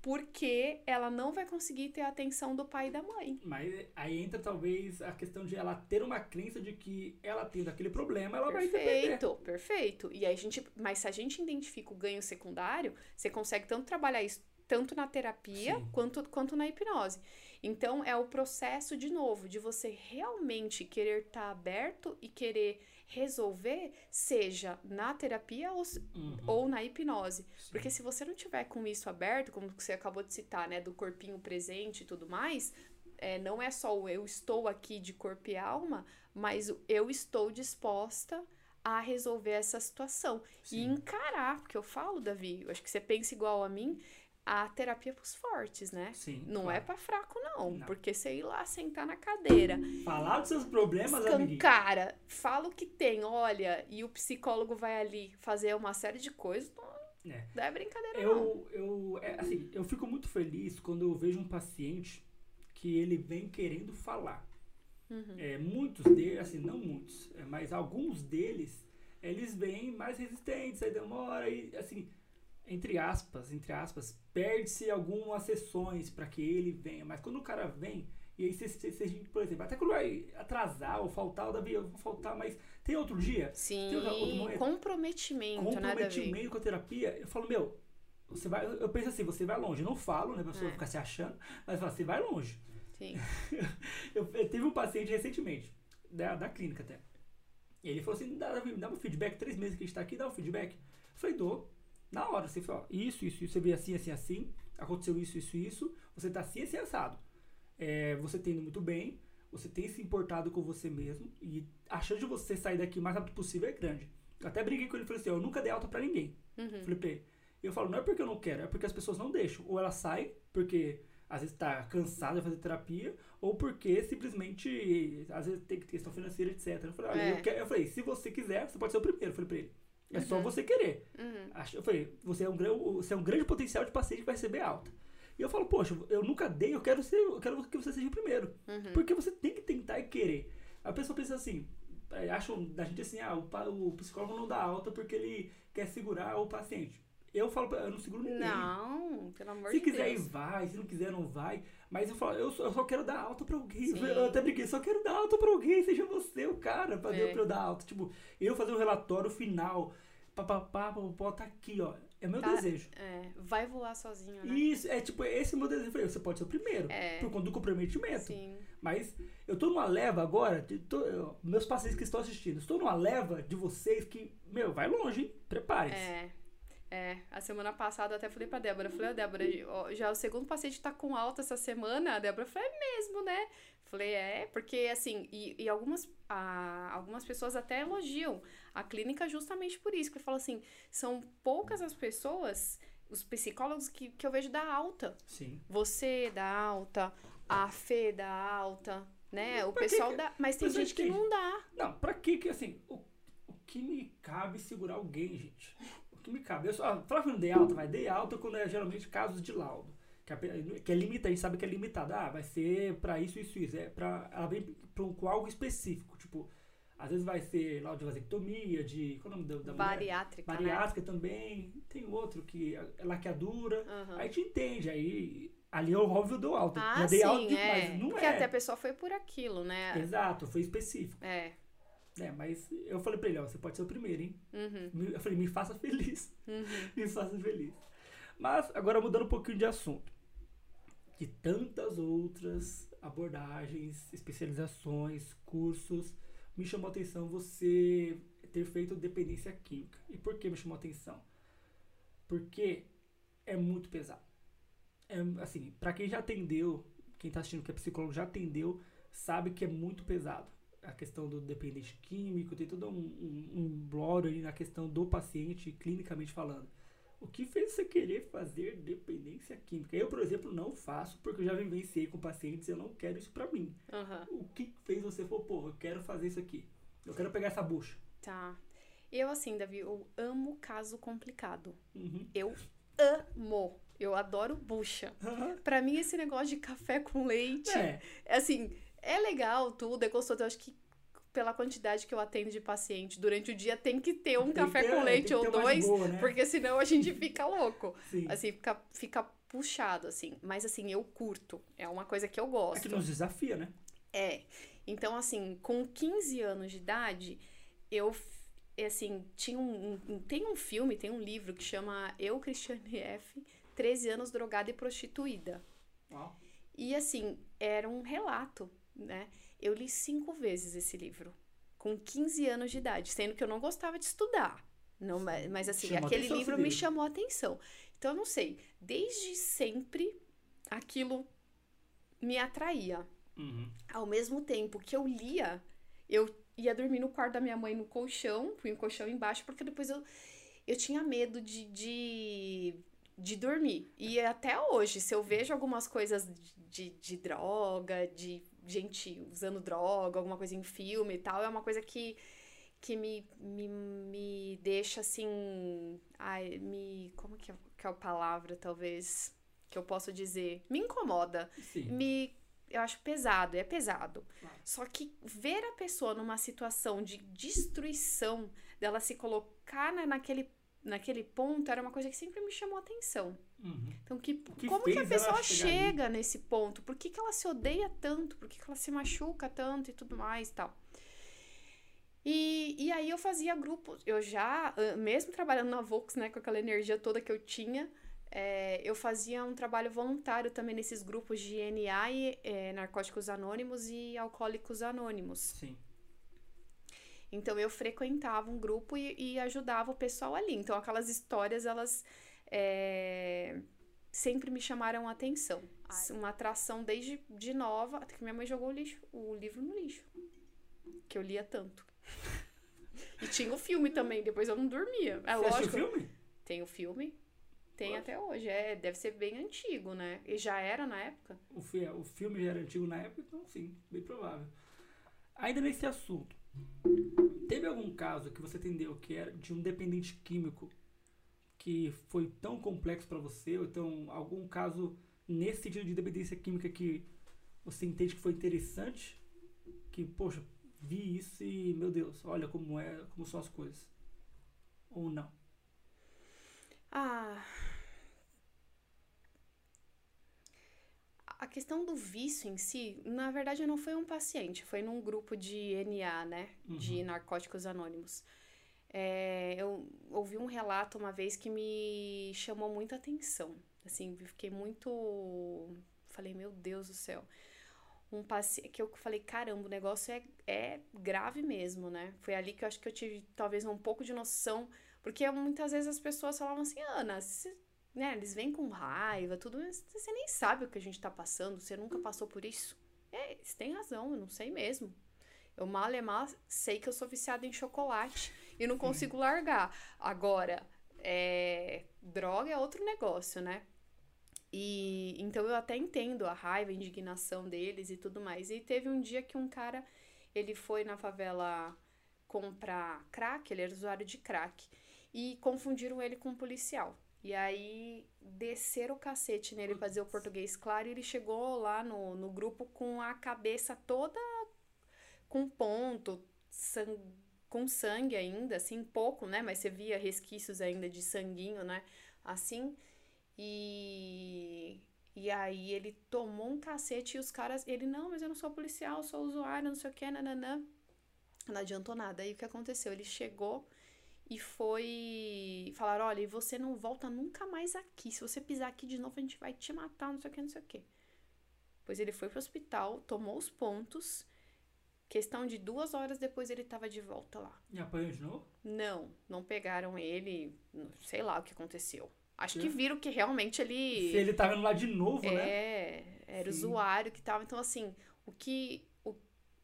porque ela não vai conseguir ter a atenção do pai e da mãe. Mas aí entra talvez a questão de ela ter uma crença de que ela tendo aquele problema, ela perfeito, vai ter Perfeito, perfeito. E aí a gente, mas se a gente identifica o ganho secundário, você consegue tanto trabalhar isso tanto na terapia quanto, quanto na hipnose. Então é o processo de novo de você realmente querer estar tá aberto e querer resolver, seja na terapia ou, uhum. ou na hipnose. Sim. Porque se você não tiver com isso aberto, como você acabou de citar, né, do corpinho presente e tudo mais, é, não é só o eu estou aqui de corpo e alma, mas o eu estou disposta a resolver essa situação Sim. e encarar, porque eu falo, Davi, eu acho que você pensa igual a mim, a terapia pros fortes, né? Sim. Não claro. é para fraco, não, não, Porque você ir lá sentar na cadeira. Falar dos seus problemas, Cara, fala o que tem, olha, e o psicólogo vai ali fazer uma série de coisas. Não é, não é brincadeira, eu, não. Eu, é, assim, eu fico muito feliz quando eu vejo um paciente que ele vem querendo falar. Uhum. É, muitos deles, assim, não muitos, é, mas alguns deles, eles vêm mais resistentes, aí demora, e assim entre aspas, entre aspas, perde-se algumas sessões para que ele venha. Mas quando o cara vem, e aí você, você, você, por exemplo, até quando vai atrasar ou faltar, o Davi, eu vou faltar, mas tem outro dia? Sim, outro, outro comprometimento, Comprometimento com a terapia. Eu falo, meu, você vai, eu penso assim, você vai longe. Eu não falo, né, pra pessoa é. ficar se achando, mas você vai longe. Sim. *laughs* eu, eu tive um paciente recentemente, da, da clínica até. E ele falou assim, dá, dá um feedback, três meses que a gente tá aqui, dá um feedback. Eu falei, dou. Na hora, você fala, isso, isso, isso, você vê assim, assim, assim, aconteceu isso, isso, isso, você tá assim, assim, assado. É, você tendo muito bem, você tem se importado com você mesmo, e a chance de você sair daqui o mais rápido possível é grande. Eu até briguei com ele e falei assim, eu nunca dei alta pra ninguém. Uhum. Falei pra ele. Eu falo, não é porque eu não quero, é porque as pessoas não deixam. Ou ela sai, porque às vezes tá cansada de fazer terapia, ou porque simplesmente, às vezes tem questão financeira, etc. Eu falei, é. eu, eu falei, se você quiser, você pode ser o primeiro. Eu falei pra ele. É uhum. só você querer. Uhum. Eu falei, você é, um, você é um grande potencial de paciente que vai receber alta. E eu falo, poxa, eu nunca dei, eu quero ser, eu quero que você seja o primeiro. Uhum. Porque você tem que tentar e querer. A pessoa pensa assim, é, acham da gente assim, ah, o, o psicólogo não dá alta porque ele quer segurar o paciente. Eu falo, eu não seguro ninguém. Não, pelo amor se de Deus. Se quiser vai. Se não quiser, não vai. Mas eu falo, eu só, eu só quero dar alta pra alguém. Sim. Eu até brinquei, só quero dar alta pra alguém. Seja você o cara pra, é. pra eu dar alta. Tipo, eu fazer um relatório final papapá, papapá, tá aqui, ó. É meu tá, desejo. É, vai voar sozinho, né? Isso, é tipo, esse é o meu desejo. falei, você pode ser o primeiro, é. por conta do comprometimento. Sim. Mas eu tô numa leva agora, tô, eu, meus pacientes que estão assistindo, estou numa leva de vocês que, meu, vai longe, hein? Prepare-se. É. É, a semana passada eu até falei pra Débora, falei, ó, oh, Débora, já o segundo paciente tá com alta essa semana, a Débora falou, é mesmo, né? Falei, é, porque assim, e, e algumas, a, algumas pessoas até elogiam a clínica justamente por isso, que fala assim, são poucas as pessoas os psicólogos que, que eu vejo da alta. Sim. Você dá alta, a Fê dá alta, né? O Pra que pessoal que- dá. Mas tem Mas eu gente que entendi. não dá. Não, pra que que, assim, o, o que me cabe segurar alguém, gente? Que me cabe? Eu só, não dei alta, vai, dei alta quando é geralmente casos de laudo. Que, a que é limitado, a gente sabe que é limitado. Ah, vai ser pra isso, isso, isso. É pra, ela vem um, com algo específico. Tipo, às vezes vai ser laudo de vasectomia, de. Qual é o nome da, da mulher? Bariátrica, né? Bariátrica também. Tem outro que é laqueadura. Aham. Aí a gente entende, aí. Ali é óbvio eu dou alta. Ah, dei alta sim, de- é. mas não Porque é. até a pessoa foi por aquilo, né? Exato, foi específico. É. É, mas eu falei pra ele, ó, você pode ser o primeiro, hein? Uhum, Eu falei, me faça feliz. uhum. *laughs* me faça feliz. Mas, agora mudando um pouquinho de assunto. De tantas outras abordagens, especializações, cursos, me chamou a atenção você ter feito dependência química. E por que me chamou a atenção? Porque é muito pesado. É, assim, pra quem já atendeu, quem tá assistindo que é psicólogo já atendeu, sabe que é muito pesado. A questão do dependente químico, tem todo um, um, um imbróglio ali na questão do paciente, clinicamente falando. O que fez você querer fazer dependência química? Eu, por exemplo, não faço porque eu já vivenciei com pacientes e eu não quero isso pra mim. Aham. O que fez você falar, pô, eu quero fazer isso aqui? Eu quero pegar essa bucha. Tá. Eu, assim, Davi, eu amo caso complicado. Uhum. Eu amo. Eu adoro bucha. Pra mim, esse negócio de café com leite, É, assim, é legal tudo, é gostoso. Eu acho que pela quantidade que eu atendo de paciente durante o dia, tem que ter um tem café ter- com tem leite ou dois, boa, né? porque senão a gente fica louco. Sim. Assim, fica, fica puxado, assim. Mas, assim, eu curto. É uma coisa que eu É gosto. que nos desafia, né? É. Então, assim, com 15 anos de idade, eu, é assim, tinha um, um- tem um filme, tem um livro que chama Eu, Cristiane F., 13 anos drogada e prostituída. Ó. E, assim, era um relato, né? Eu li cinco vezes esse livro, com 15 anos de idade, sendo que eu não gostava de estudar. Não, mas, mas, assim, Chamou aquele livro me chamou a atenção. Então, eu não sei, desde sempre aquilo me atraía. Uhum. Ao mesmo tempo que eu lia, eu ia dormir no quarto da minha mãe no colchão, punha o colchão embaixo, porque depois eu, eu tinha medo de, de, de dormir. E até hoje, se eu vejo algumas coisas de, de droga, de gente usando droga, alguma coisa em filme e tal, é uma coisa que, que me, me, me deixa assim. Ai, me. Como que é, que é a palavra, talvez? Que eu posso dizer? Me incomoda Sim. me eu acho pesado, é pesado. Claro. Só que ver a pessoa numa situação de destruição, dela se colocar na- naquele, naquele ponto, era uma coisa que sempre me chamou a atenção. Uhum. Então, que, que como que a pessoa chegar ali? chega nesse ponto? Por que, que ela se odeia tanto? Por que, que ela se machuca tanto e tudo mais e tal? E, e aí eu fazia grupos, eu já, ah, mesmo trabalhando na Vox, né, com aquela energia toda que eu tinha, é, eu fazia um trabalho voluntário também nesses grupos de NA e é, Narcóticos Anônimos e Alcoólicos Anônimos. Sim. Então eu frequentava um grupo e, e ajudava o pessoal ali. Então aquelas histórias, elas é, sempre me chamaram a atenção. Uma atração desde de nova, até que minha mãe jogou o, lixo, o livro no lixo. Que eu lia tanto. E tinha o filme também, depois eu não dormia. É Você lógico. o filme? Tem o filme, tem até hoje. É, deve ser bem antigo, né? E já era na época. O, fi o filme já era antigo na época, então sim, bem provável. Ainda nesse assunto, teve algum caso que você entendeu que era de um dependente químico que foi tão complexo pra você, ou então algum caso nesse sentido de dependência química que você entende que foi interessante? Que, poxa, vi isso e, meu Deus, olha como é, como são as coisas. Ou não? Ah. A questão do vício em si, na verdade, não foi um paciente, foi num grupo de NA, né? De Uhum. Narcóticos Anônimos. É, eu ouvi um relato uma vez que me chamou muita atenção. Assim, fiquei muito. Falei, meu Deus do céu. Um paciente que eu falei, caramba, o negócio é, é grave mesmo, né? Foi ali que eu acho que eu tive talvez um pouco de noção porque muitas vezes as pessoas falavam assim, Ana, você- né, eles vêm com raiva, tudo, mas você nem sabe o que a gente tá passando, você nunca passou por isso. É, você tem razão, eu não sei mesmo. Eu mal é mal sei que eu sou viciada em chocolate e não consigo largar. Agora, é, droga é outro negócio, né? E então eu até entendo a raiva, a indignação deles e tudo mais. E teve um dia que um cara, ele foi na favela comprar crack, ele era usuário de crack, e confundiram ele com um policial. E aí desceram o cacete nele pra dizer o português claro, e ele chegou lá no, no grupo com a cabeça toda com ponto, sang, com sangue ainda, assim, pouco, né? Mas você via resquícios ainda de sanguinho, né? Assim. E, e aí ele tomou um cacete e os caras. Ele, não, mas eu não sou policial, sou usuário, não sei o que, nananã. Não adiantou nada. Aí o que aconteceu? Ele chegou e foi falar: olha, e você não volta nunca mais aqui. Se você pisar aqui de novo, a gente vai te matar, não sei o que, não sei o que. Pois ele foi pro hospital, tomou os pontos. Questão de duas horas depois ele tava de volta lá. E apanhou de novo? Não, não pegaram ele, sei lá o que aconteceu. Acho É. que viram que realmente ele. Se ele tava indo lá de novo, né? É, era Sim. usuário que tava. Então, assim, o que. O,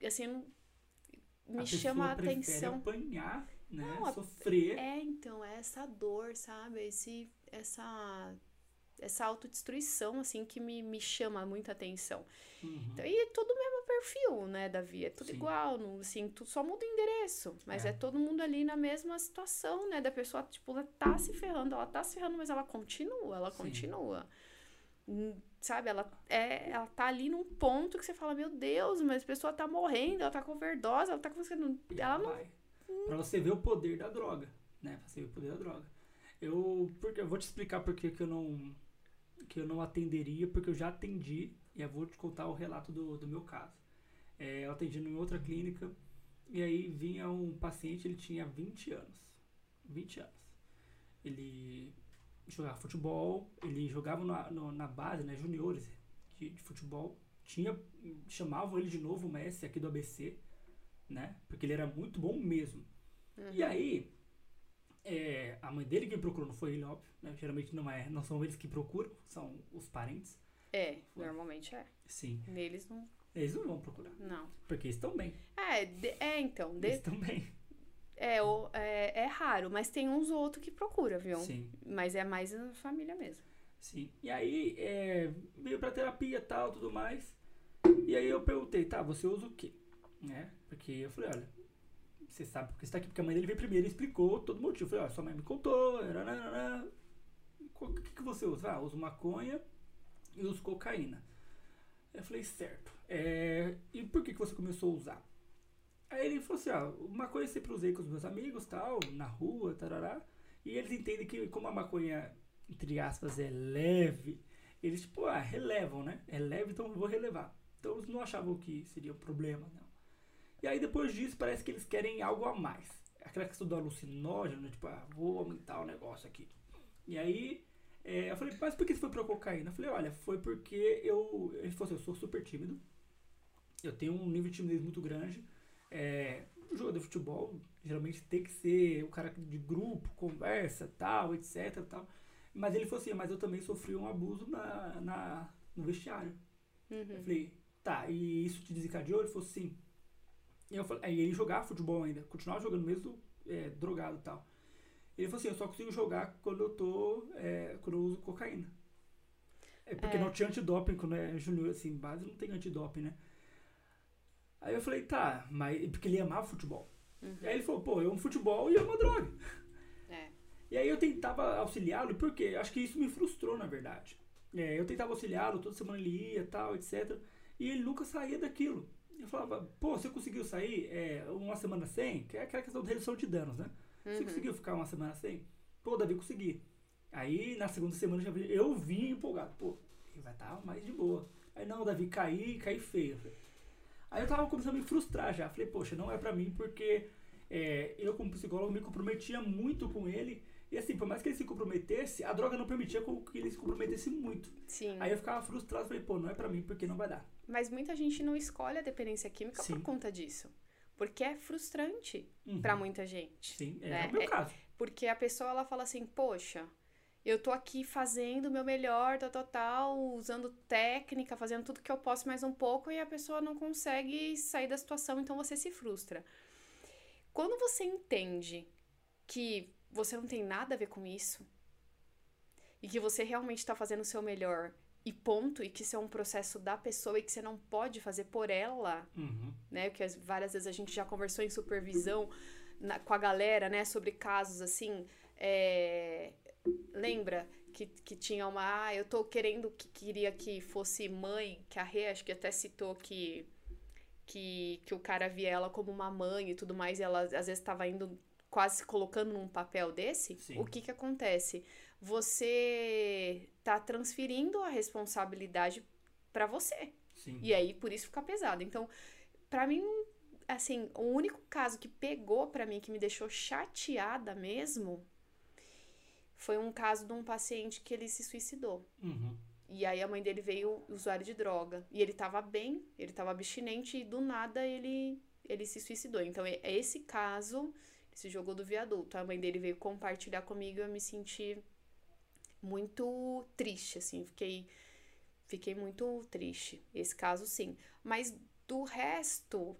assim, não- me a chama a atenção. apanhar, né? Não, a- Sofrer. É, então, é essa dor, sabe? Esse, essa, essa autodestruição, assim, que me, me chama muita atenção. Uhum. Então, e é tudo o mesmo perfil, né, Davi? É tudo Sim. igual, não, assim, tu, só muda o endereço. Mas É. é. todo mundo ali na mesma situação, né? Da pessoa, tipo, ela tá se ferrando, ela tá se ferrando, mas ela continua, ela Sim. continua. Hum, Sabe, ela, é, ela tá ali num ponto que você fala, meu Deus, mas a pessoa tá morrendo, ela tá com overdose, ela tá com... Ela não... vai. Pra você ver o poder da droga, né? Pra você ver o poder da droga. Eu, porque, eu vou te explicar por que eu não que eu não atenderia, porque eu já atendi e eu vou te contar o relato do, do meu caso. É, eu atendi em outra clínica e aí vinha um paciente, ele tinha 20 anos. 20 anos. Ele jogava futebol, ele jogava na, no- na base, né, juniores de, de futebol. Tinha, chamavam ele de novo Messi aqui do ABC, né? Porque ele era muito bom mesmo. E aí, é, a mãe dele que procurou, não foi ele, óbvio, né? Geralmente não é, não são eles que procuram, são os parentes. É, normalmente é. Sim. Neles não... Eles não vão procurar, Não. porque eles estão bem. É, de- é então, de- Eles estão bem. é, o- é, é raro, mas tem uns ou outros que procura, viu? Sim, Mas é mais a família mesmo. sim. E aí, é, veio pra terapia e tal, tudo mais. E aí eu perguntei, tá, você usa o quê? Né? Porque eu falei, olha, você sabe porque você tá aqui, porque a mãe dele veio primeiro e explicou todo o motivo. Eu falei, ó, sua mãe me contou, nananana. o que, que você usa? Ah, uso maconha e uso cocaína. Eu falei, certo. É, e por que, que você começou a usar? Aí ele falou assim, ah, maconha eu sempre usei com os meus amigos, tal, na rua, tarará. E eles entendem que como a maconha, entre aspas, é leve, eles tipo, ah, relevam, né? É leve, então eu vou relevar. Então eles não achavam que seria um problema, não. E aí depois disso parece que eles querem algo a mais. Aquela questão do alucinógeno, né? tipo, ah, vou aumentar o negócio aqui. E aí é, eu falei, mas por que você foi pra cocaína? Eu falei, olha, foi porque eu. Ele falou assim, eu sou super tímido. Eu tenho um nível de timidez muito grande. É, jogador de futebol, geralmente tem que ser o cara de grupo, conversa, tal, etc, tal. Mas ele falou assim, mas eu também sofri um abuso na, na, no vestiário. Eu Uhum. falei, tá, e isso te desencadeou? Ele falou, sim. E eu falei, aí ele jogava futebol ainda, continuava jogando mesmo é, drogado e tal. Ele falou assim, eu só consigo jogar quando eu tô, é, quando eu uso cocaína. É porque É. não tinha antidoping, quando é junior, assim, base não tem antidoping, né? Aí eu falei, tá, mas porque ele amava futebol. Uhum. Aí ele falou, pô, eu amo futebol e amo a droga. É. E aí eu tentava auxiliá-lo, porque acho que isso me frustrou, na verdade. É, eu tentava auxiliá-lo, toda semana ele ia, tal, etc. E ele nunca saía daquilo. Eu falava, pô, você conseguiu sair é, uma semana sem? Que é aquela questão de redução de danos, né? Você Uhum. conseguiu ficar uma semana sem? Pô, Davi, consegui. Aí na segunda semana eu já vi, eu vim empolgado. Pô, ele vai estar mais de boa. Aí não, Davi, caí, caí feio. Aí eu tava começando a me frustrar já. Falei, poxa, não é pra mim porque é, eu como psicólogo me comprometia muito com ele. E assim, por mais que ele se comprometesse, a droga não permitia que ele se comprometesse muito. Sim. Aí eu ficava frustrado, falei, pô, não é pra mim porque não vai dar. Mas muita gente não escolhe a dependência química Sim. por conta disso. Porque é frustrante Uhum. pra muita gente. Sim, é, né? o meu É- caso. Porque a pessoa ela fala assim, poxa, eu tô aqui fazendo o meu melhor, tal, tal, tal, usando técnica, fazendo tudo que eu posso mais um pouco, e a pessoa não consegue sair da situação, então você se frustra. Quando você entende que você não tem nada a ver com isso e que você realmente está fazendo o seu melhor e ponto, e que isso é um processo da pessoa e que você não pode fazer por ela, Uhum. né? Que as- várias vezes a gente já conversou em supervisão na- com a galera, né? Sobre casos assim. é, Lembra que, que tinha uma. Ah, eu tô querendo que queria que fosse mãe, que a Rê acho que até citou que. Que, que o cara via ela como uma mãe e tudo mais, e ela às vezes estava indo quase se colocando num papel desse. Sim. O que que acontece? Você tá transferindo a responsabilidade pra você. Sim. E aí, por isso fica pesado. Então, pra mim, assim, o único caso que pegou pra mim, que me deixou chateada mesmo, foi um caso de um paciente que ele se suicidou. Uhum. E aí a mãe dele veio usuário de droga. E ele tava bem, ele tava abstinente e do nada ele, ele se suicidou. Então, é é esse caso, ele se jogou do viaduto. A mãe dele veio compartilhar comigo e eu me senti muito triste, assim. Fiquei, fiquei muito triste. Esse caso, sim. Mas do resto,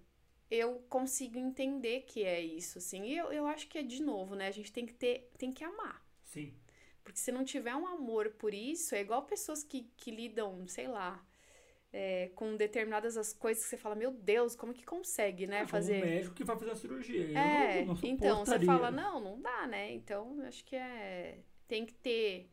eu consigo entender que é isso, assim. E eu, eu acho que é de novo, né? A gente tem que ter, tem que amar. Sim. Porque se não tiver um amor por isso, é igual pessoas que, que lidam, sei lá, é, com determinadas as coisas que você fala, meu Deus, como que consegue, né? É, fazer. um médico que vai fazer uma cirurgia. É, não, não então você fala, não, não dá, né? Então, eu acho que é. Tem que ter.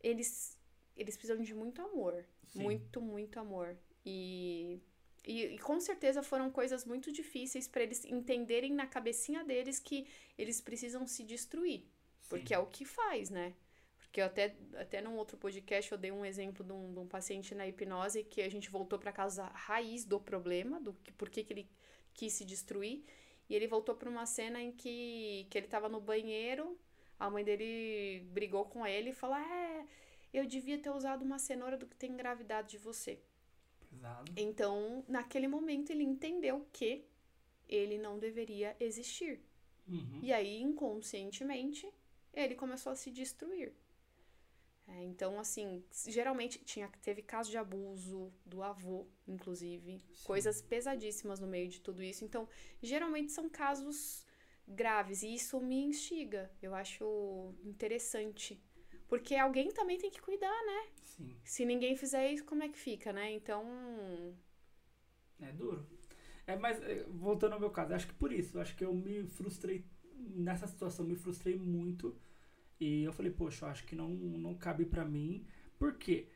Eles, eles precisam de muito amor. Sim. Muito, muito amor. E, e, e com certeza foram coisas muito difíceis para eles entenderem na cabecinha deles que eles precisam se destruir. Sim. Porque é o que faz, né? Porque eu até, até num outro podcast eu dei um exemplo de um, de um paciente na hipnose que a gente voltou para casa raiz do problema, do que, por que, que ele quis se destruir. E ele voltou para uma cena em que, que ele tava no banheiro, a mãe dele brigou com ele e falou: É, eu devia ter usado uma cenoura do que tem gravidade de você. Pesado. Então, naquele momento, ele entendeu que ele não deveria existir. Uhum. E aí, inconscientemente, ele começou a se destruir. É, então, assim, geralmente tinha, teve caso de abuso do avô, inclusive, Sim. coisas pesadíssimas no meio de tudo isso. Então, geralmente são casos graves e isso me instiga. Eu acho interessante. Porque alguém também tem que cuidar, né? Sim. Se ninguém fizer isso, como é que fica, né? Então, É duro. É, mas é, voltando ao meu caso, acho que por isso, acho que eu me frustrei nessa situação, me frustrei muito e eu falei, poxa, eu acho que não, não cabe pra mim. Por quê?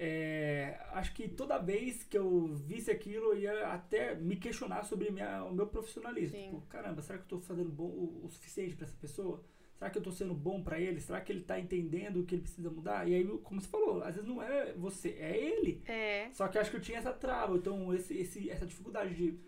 É, acho que toda vez que eu visse aquilo, eu ia até me questionar sobre minha, o meu profissionalismo. Tipo, caramba, será que eu tô fazendo bom, o, o suficiente pra essa pessoa? Será que eu tô sendo bom pra ele? Será que ele tá entendendo o que ele precisa mudar? E aí, como você falou, às vezes não é você, é ele. é. Só que acho que eu tinha essa trava, então esse, esse, essa dificuldade de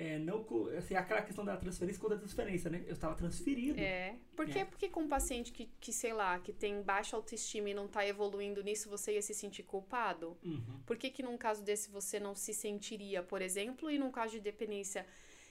é, não. Assim, aquela questão da transferência contra a transferência, né? Eu estava transferido. É. Por que, É. porque com um paciente que, que, sei lá, que tem baixa autoestima e não tá evoluindo nisso, você ia se sentir culpado? Uhum. Por que, que num caso desse você não se sentiria, por exemplo, e num caso de dependência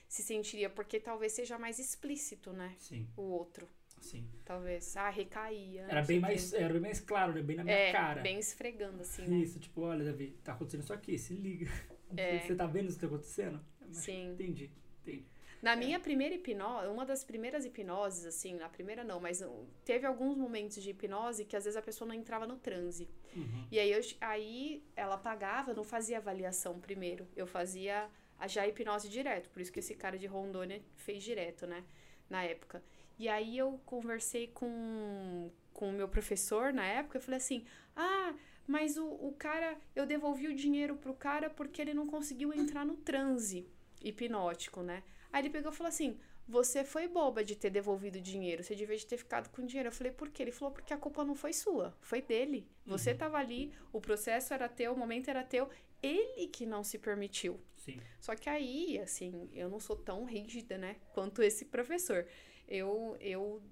se sentiria? Porque talvez seja mais explícito, né? Sim, O outro. sim. Talvez. Ah, recaía. Era bem mais, era bem mais claro, né? Bem na minha é, cara. bem esfregando, assim, né? Isso, tipo, olha, Davi, tá acontecendo isso aqui, se liga. É. *laughs* Você tá vendo isso que tá acontecendo? Sim. Entendi, entendi. Na minha primeira hipnose, uma das primeiras hipnoses, assim, na primeira não, mas teve alguns momentos de hipnose que às vezes a pessoa não entrava no transe. Uhum. E aí, eu, aí ela pagava, não fazia avaliação primeiro. Eu fazia a já hipnose direto. Por isso que esse cara de Rondônia fez direto, né? Na época. E aí eu conversei com com o meu professor na época. Eu falei assim: ah, mas o, o cara, eu devolvi o dinheiro pro cara porque ele não conseguiu entrar no transe hipnótico, né? Aí ele pegou e falou assim: você foi boba de ter devolvido o dinheiro, você devia de ter ficado com o dinheiro. Eu falei, por quê? Ele falou, porque a culpa não foi sua, foi dele. Você Uhum. tava ali, o processo era teu, o momento era teu, ele que não se permitiu. Sim. Só que aí, assim, eu não sou tão rígida, né, quanto esse professor. Eu, eu,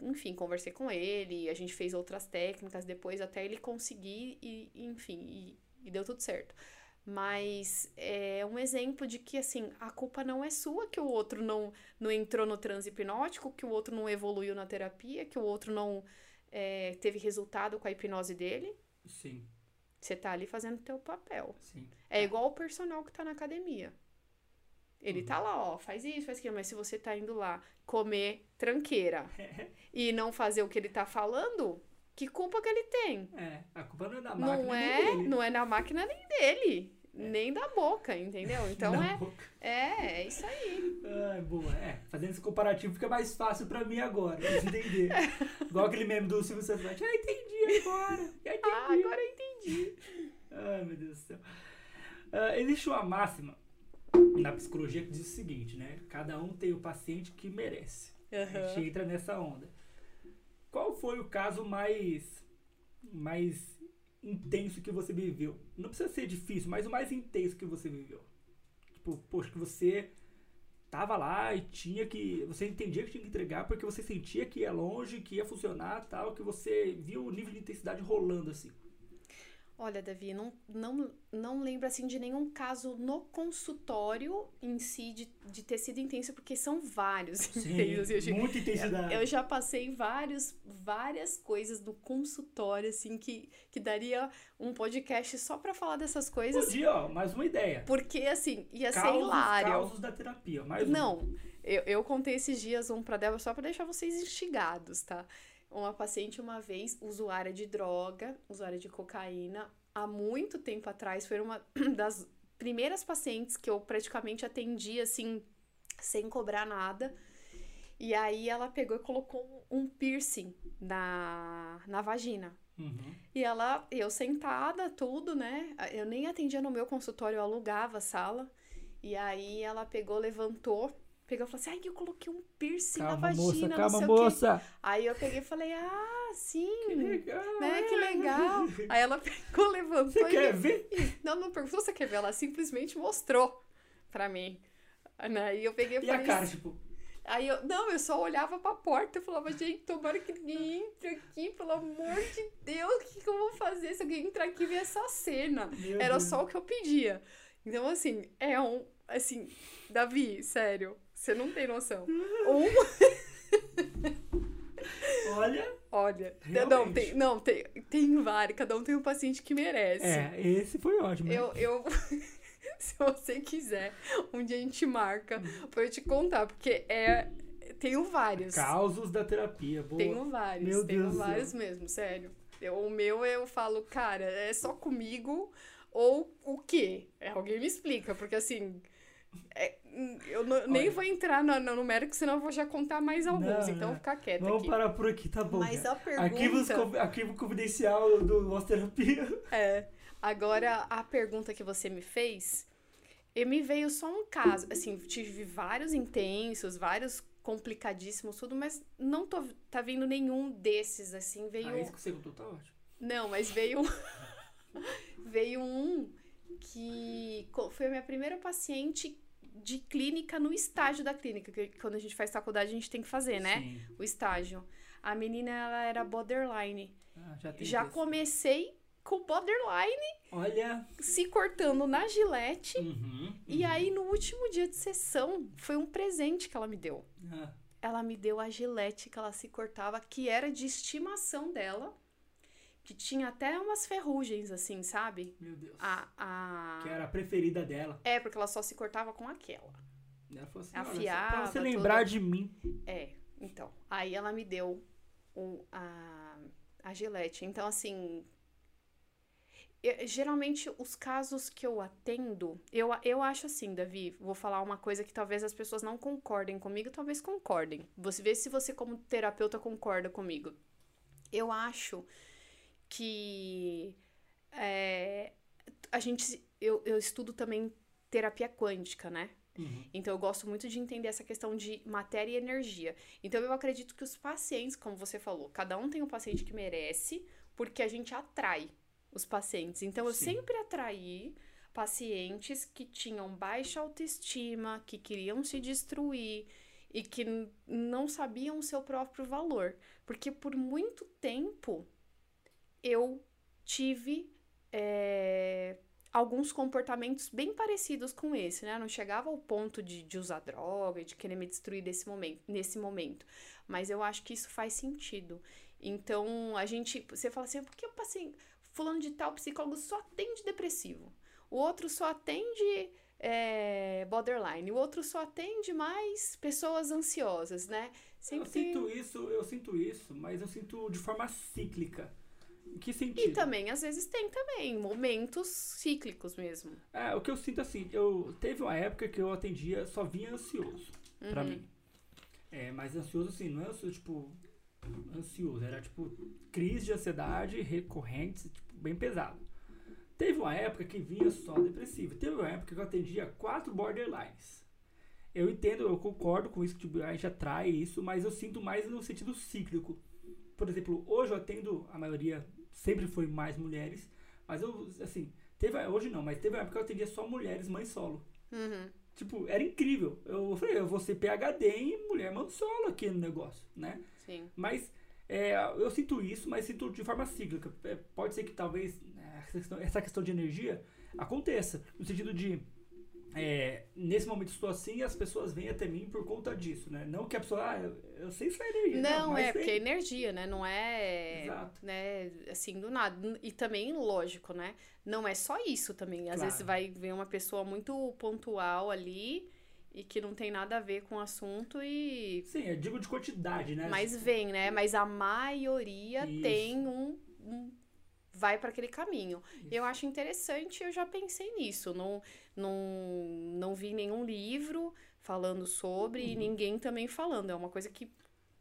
enfim, conversei com ele, a gente fez outras técnicas depois até ele conseguir e, enfim, e, e deu tudo certo. Mas é um exemplo de que, assim, a culpa não é sua que o outro não, não entrou no transe hipnótico, que o outro não evoluiu na terapia, que o outro não é, teve resultado com a hipnose dele. Sim, Você tá ali fazendo o teu papel. sim. É igual o personal que tá na academia. Ele tá lá, ó, faz isso, faz aquilo, mas se você tá indo lá comer tranqueira *laughs* e não fazer o que ele tá falando, que culpa que ele tem? É, a culpa não é da máquina Não nem é, dele. não é na máquina nem dele, nem da boca, entendeu? *laughs* Então Na é, boca. é, é isso aí. Ai, boa. É, fazendo esse comparativo fica mais fácil pra mim agora, pra entender. *laughs* Igual aquele meme do Silvio Santos. Ah, entendi agora. Já entendi. Ah, agora eu entendi. Ai, meu Deus do céu. Ah, existe uma máxima na psicologia que diz o seguinte, né? Cada um tem o paciente que merece. A Aham. gente entra nessa onda. Qual foi o caso mais mais intenso que você viveu? Não precisa ser difícil, mas o mais intenso que você viveu. Tipo, poxa, que você tava lá e tinha que. Você entendia que tinha que entregar porque você sentia que ia longe, que ia funcionar tal, que você viu o nível de intensidade rolando assim. Olha, Davi, não, não, não lembro assim de nenhum caso no consultório em si de, de ter sido intenso, porque são vários *laughs* intensos. Eu, já- muita intensidade. eu já passei vários, várias coisas no consultório, assim, que, que daria um podcast só pra falar dessas coisas. Podia, ó, mais uma ideia. Porque, assim, ia ser Causos, hilário. causos da terapia. Mais um. Não, eu, eu contei esses dias um pra Débora só pra deixar vocês instigados, tá? Uma paciente, uma vez, usuária de droga, usuária de cocaína, há muito tempo atrás, foi uma *clears throat* das primeiras pacientes que eu praticamente atendi, assim, sem cobrar nada. E aí ela pegou e colocou um piercing na, na vagina. Uhum. E ela, eu sentada, tudo, né? Eu nem atendia no meu consultório, eu alugava a sala. E aí ela pegou, levantou, pegou e falou assim: ai, eu coloquei um piercing na Calma, vagina, moça, não calma, sei o quê. moça. Aí eu peguei e falei: ah, sim, Que legal. né? Que é. legal. *laughs* Aí ela pegou, levantou Você e quer ver? *laughs* Não, não perguntou se você quer ver, ela simplesmente mostrou pra mim. Né? E eu peguei e E a falei. cara, tipo, Aí eu, não, eu só olhava pra porta e falava, gente, tomara que ninguém entre aqui, pelo amor de Deus, o que, que eu vou fazer se alguém entrar aqui e ver essa cena? meu Era Deus. só o que eu pedia. Então, assim, é um. Assim, Davi, sério, você não tem noção. *laughs* Um, Olha, olha, não, Realmente. tem, não, tem, tem vários, cada um tem um paciente que merece. é, esse foi ótimo. né? Eu, eu, *laughs* se você quiser, um dia a gente marca pra eu te contar, porque é. Tenho vários. Causos da terapia. Boa. Tenho vários, Meu tenho Deus vários céu. mesmo, sério. Eu- o meu eu falo, cara, é só comigo ou o quê? É, alguém me explica, porque assim. é, hum, eu não- nem vou entrar no, no numérico, senão eu vou já contar mais alguns, Não, então vou ficar quieta Vamos aqui. parar por aqui, tá bom. Mas a pergunta. Arquivos, arquivo confidencial do Terapia. É. Agora, a pergunta que você me fez, e me veio só um caso. Assim, tive vários intensos, vários complicadíssimos, tudo, mas não tô, tá vindo nenhum desses, assim. Veio. Ah, isso que você contou tá ótimo. Não, mas veio. *laughs* veio um que foi a minha primeira paciente de clínica no estágio da clínica, que quando a gente faz faculdade a gente tem que fazer, né? Sim. O estágio. A menina, ela era borderline. Ah, já Já comecei com borderline Olha. se cortando na gilete. Uhum, E uhum. aí, no último dia de sessão, foi um presente que ela me deu. Ah, Ela me deu a gilete que ela se cortava, que era de estimação dela, que tinha até umas ferrugens, assim, sabe? meu Deus. A, a... Que era a preferida dela. É, porque ela só se cortava com aquela. Ela falou assim: Afiava, pra você lembrar de mim. É, então. Aí ela me deu o, a, a gilete. Então, assim. eu- geralmente, os casos que eu atendo, eu, eu acho assim, Davi, vou falar uma coisa que talvez as pessoas não concordem comigo, talvez concordem. Você vê se você, como terapeuta, concorda comigo. Eu acho que é, a gente. Eu, eu estudo também terapia quântica, né? Uhum. Então eu gosto muito de entender essa questão de matéria e energia. Então eu acredito que os pacientes, como você falou, cada um tem um paciente que merece, porque a gente atrai os pacientes. Então eu Sim. sempre atraí pacientes que tinham baixa autoestima, que queriam se destruir e que não sabiam o seu próprio valor. Porque por muito tempo eu tive é, alguns comportamentos bem parecidos com esse, né? Eu não chegava ao ponto de, de usar droga, de querer me destruir desse momento, nesse momento. Mas eu acho que isso faz sentido. Então, a gente. Você fala assim, por que eu passei. Fulano de tal psicólogo só atende depressivo. O outro só atende é, borderline. O outro só atende mais pessoas ansiosas, né? Sempre eu sinto isso, eu sinto isso, mas eu sinto de forma cíclica. Que sentido? E também, às vezes, tem também momentos cíclicos mesmo. É, o que eu sinto assim, eu teve uma época que eu atendia, só vinha ansioso uhum. pra mim. É, mas ansioso assim, não é ansioso, tipo, ansioso, era tipo crise de ansiedade recorrente, tipo, bem pesado. Teve uma época que vinha só depressivo. Teve uma época que eu atendia quatro borderlines. Eu entendo, eu concordo com isso, que tipo, a gente atrai isso, mas eu sinto mais no sentido cíclico. Por exemplo, hoje eu atendo, a maioria sempre foi mais mulheres, mas eu, assim, teve, hoje não, mas teve uma época que eu atendia só mulheres mãe solo. Uhum. Tipo, era incrível. Eu falei, eu vou ser PHD em mulher mãe solo aqui no negócio, né? Sim. Mas é, eu sinto isso, mas sinto de forma cíclica. É, pode ser que talvez né, essa questão, essa questão de energia aconteça, no sentido de é, nesse momento estou assim e as pessoas vêm até mim por conta disso, né? Não que a pessoa, ah, eu, eu sei se é energia. Não, não é, porque é energia, né? Não é, Exato. né, assim, do nada. E também, lógico, né? Não é só isso também. Às claro. vezes vai ver uma pessoa muito pontual ali e que não tem nada a ver com o assunto e... Sim, eu digo de quantidade, né? Mas vem, né? Mas a maioria isso. tem um, um vai para aquele caminho. Isso. Eu acho interessante, eu já pensei nisso. Não, não, não vi nenhum livro falando sobre uhum. e ninguém também falando. É uma coisa que.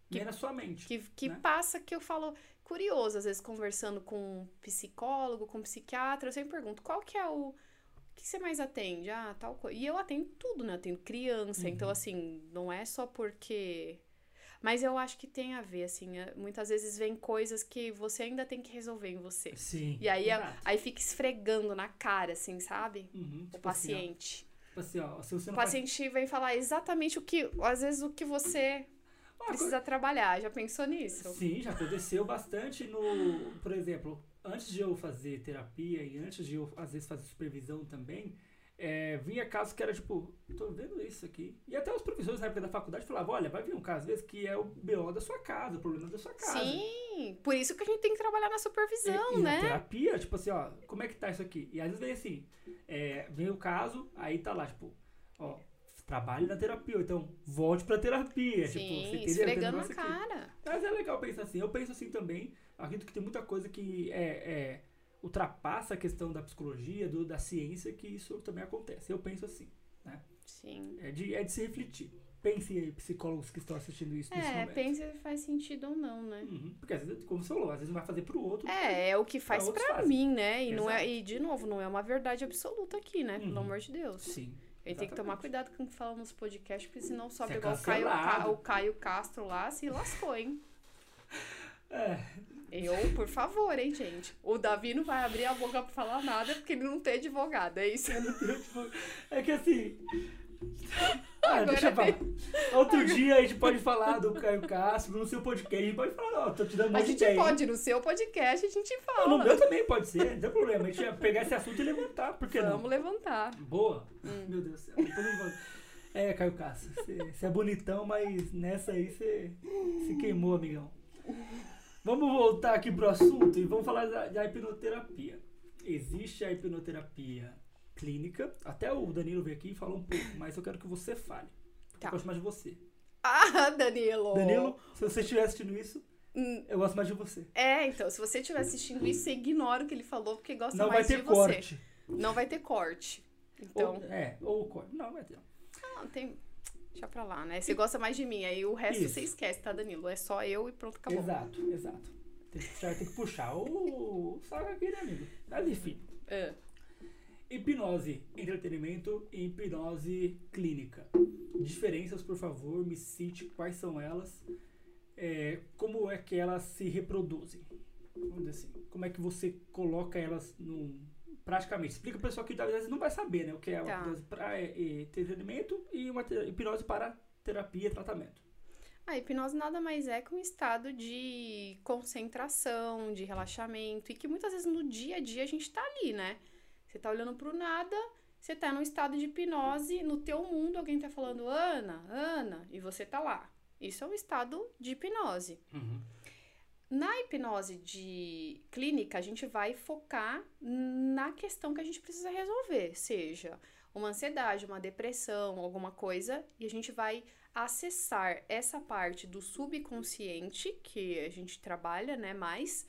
que na sua mente. Que, que né? passa que eu falo. Curioso, às vezes, conversando com um psicólogo, com um psiquiatra, eu sempre pergunto qual que é o. O que você mais atende? Ah, tal coisa. E eu atendo tudo, né? Eu atendo criança. Então, uhum. Então, assim, não é só porque mas eu acho que tem a ver, assim, é, muitas vezes vem coisas que você ainda tem que resolver em você. Sim. E aí, aí fica esfregando na cara, assim, sabe? Uhum, tipo o paciente. Assim, ó, assim, ó, o paciente faz... vem falar exatamente o que, às vezes, o que você ah, precisa trabalhar. Já pensou nisso? Sim, já aconteceu bastante no. Por exemplo, antes de eu fazer terapia e antes de eu, às vezes, fazer supervisão também, é, vinha casos que era tipo, tô vendo isso aqui. E até os professores na época da faculdade falavam: olha, vai vir um caso às vezes que é o BO da sua casa, o problema da sua casa. Sim, por isso que a gente tem que trabalhar na supervisão, e, e né? Na terapia, tipo assim, ó, como é que tá isso aqui? E às vezes vem assim: é, vem o caso, aí tá lá, tipo, ó, trabalhe na terapia, ou então volte pra terapia. Sim, tipo, você esfregando na cara. Mas é legal pensar assim. Eu penso assim também. Acredito que tem muita coisa que é, é ultrapassa a questão da psicologia, do, da ciência, que isso também acontece. Eu penso assim, né? Sim. É de, é de se refletir. Pense aí, psicólogos que estão assistindo isso nesse é, momento. É, pense se faz sentido ou não, né? Uhum, porque às vezes, como você falou, às vezes não vai fazer pro outro. É, é o que faz pra, pra mim, né? E, não é, e, de novo, não é uma verdade absoluta aqui, né? Uhum. Pelo amor de Deus. Sim. A gente tem que tomar cuidado com o que fala nos podcasts, porque senão sobe é igual o Caio, o Caio Castro lá, se lascou, hein? É, eu, por favor, hein, gente. O Davi não vai abrir a boca pra falar nada porque ele não tem advogado, é isso? É que assim. *laughs* Ah, deixa eu falar. Outro Agora... dia a gente pode falar do Caio Castro no seu podcast. A gente pode falar, ó, tô te dando uma A gente ideia, pode, no seu podcast a gente fala. No meu também pode ser, não tem problema. A gente ia pegar esse assunto e levantar, por que Vamos não? levantar. Boa. Hum. Meu Deus do céu. É, Caio Castro, você é bonitão, mas nessa aí você se queimou, amigão. Vamos voltar aqui pro assunto e vamos falar da, da hipnoterapia. Existe a hipnoterapia clínica. Até o Danilo veio aqui e falou um pouco, mas eu quero que você fale. Tá. Eu gosto mais de você. Ah, *laughs* Danilo! Danilo, se você estiver assistindo isso, hum. eu gosto mais de você. É, então, se você estiver assistindo isso, você ignora o que ele falou, porque gosta Não mais de você. Não vai ter corte. Não vai ter corte. Então... Ou, é, ou corte. Não, vai ter. Não, tem... Deixa pra lá, né? Você gosta mais de mim, aí o resto Isso. você esquece, tá, Danilo? É só eu e pronto, acabou. Exato, exato. Tem que puxar, tem que puxar o, saco aqui, né, amigo? Mas enfim. É. Hipnose, entretenimento e hipnose clínica. Diferenças, por favor, me cite quais são elas. É, como é que elas se reproduzem? Vamos dizer assim. Como é que você coloca elas num praticamente. Explica pro pessoal que às vezes não vai saber, né? O que é uma tá. hipnose para entretenimento e uma hipnose para terapia e tratamento. A hipnose nada mais é que um estado de concentração, de relaxamento, e que muitas vezes no dia a dia a gente tá ali, né? Você tá olhando pro nada, você tá num estado de hipnose, no teu mundo alguém tá falando Ana, Ana, e você tá lá. Isso é um estado de hipnose. Uhum. Na hipnose de clínica, a gente vai focar na questão que a gente precisa resolver, seja uma ansiedade, uma depressão, alguma coisa, e a gente vai acessar essa parte do subconsciente que a gente trabalha, né, mais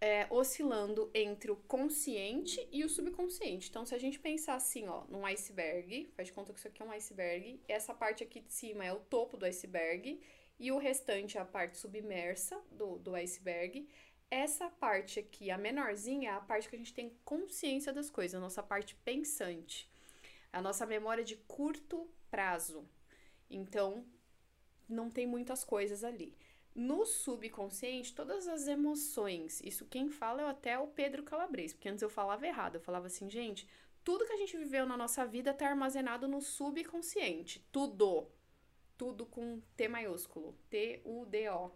é, oscilando entre o consciente e o subconsciente. Então, se a gente pensar assim, ó, num iceberg, faz de conta que isso aqui é um iceberg, essa parte aqui de cima é o topo do iceberg e o restante é a parte submersa do, do iceberg. Essa parte aqui, a menorzinha, é a parte que a gente tem consciência das coisas, a nossa parte pensante, a nossa memória de curto prazo. Então, não tem muitas coisas ali. No subconsciente, todas as emoções, isso quem fala é até o Pedro Calabres, porque antes eu falava errado, eu falava assim, gente, tudo que a gente viveu na nossa vida está armazenado no subconsciente, tudo, tudo com T maiúsculo, T-U-D-O.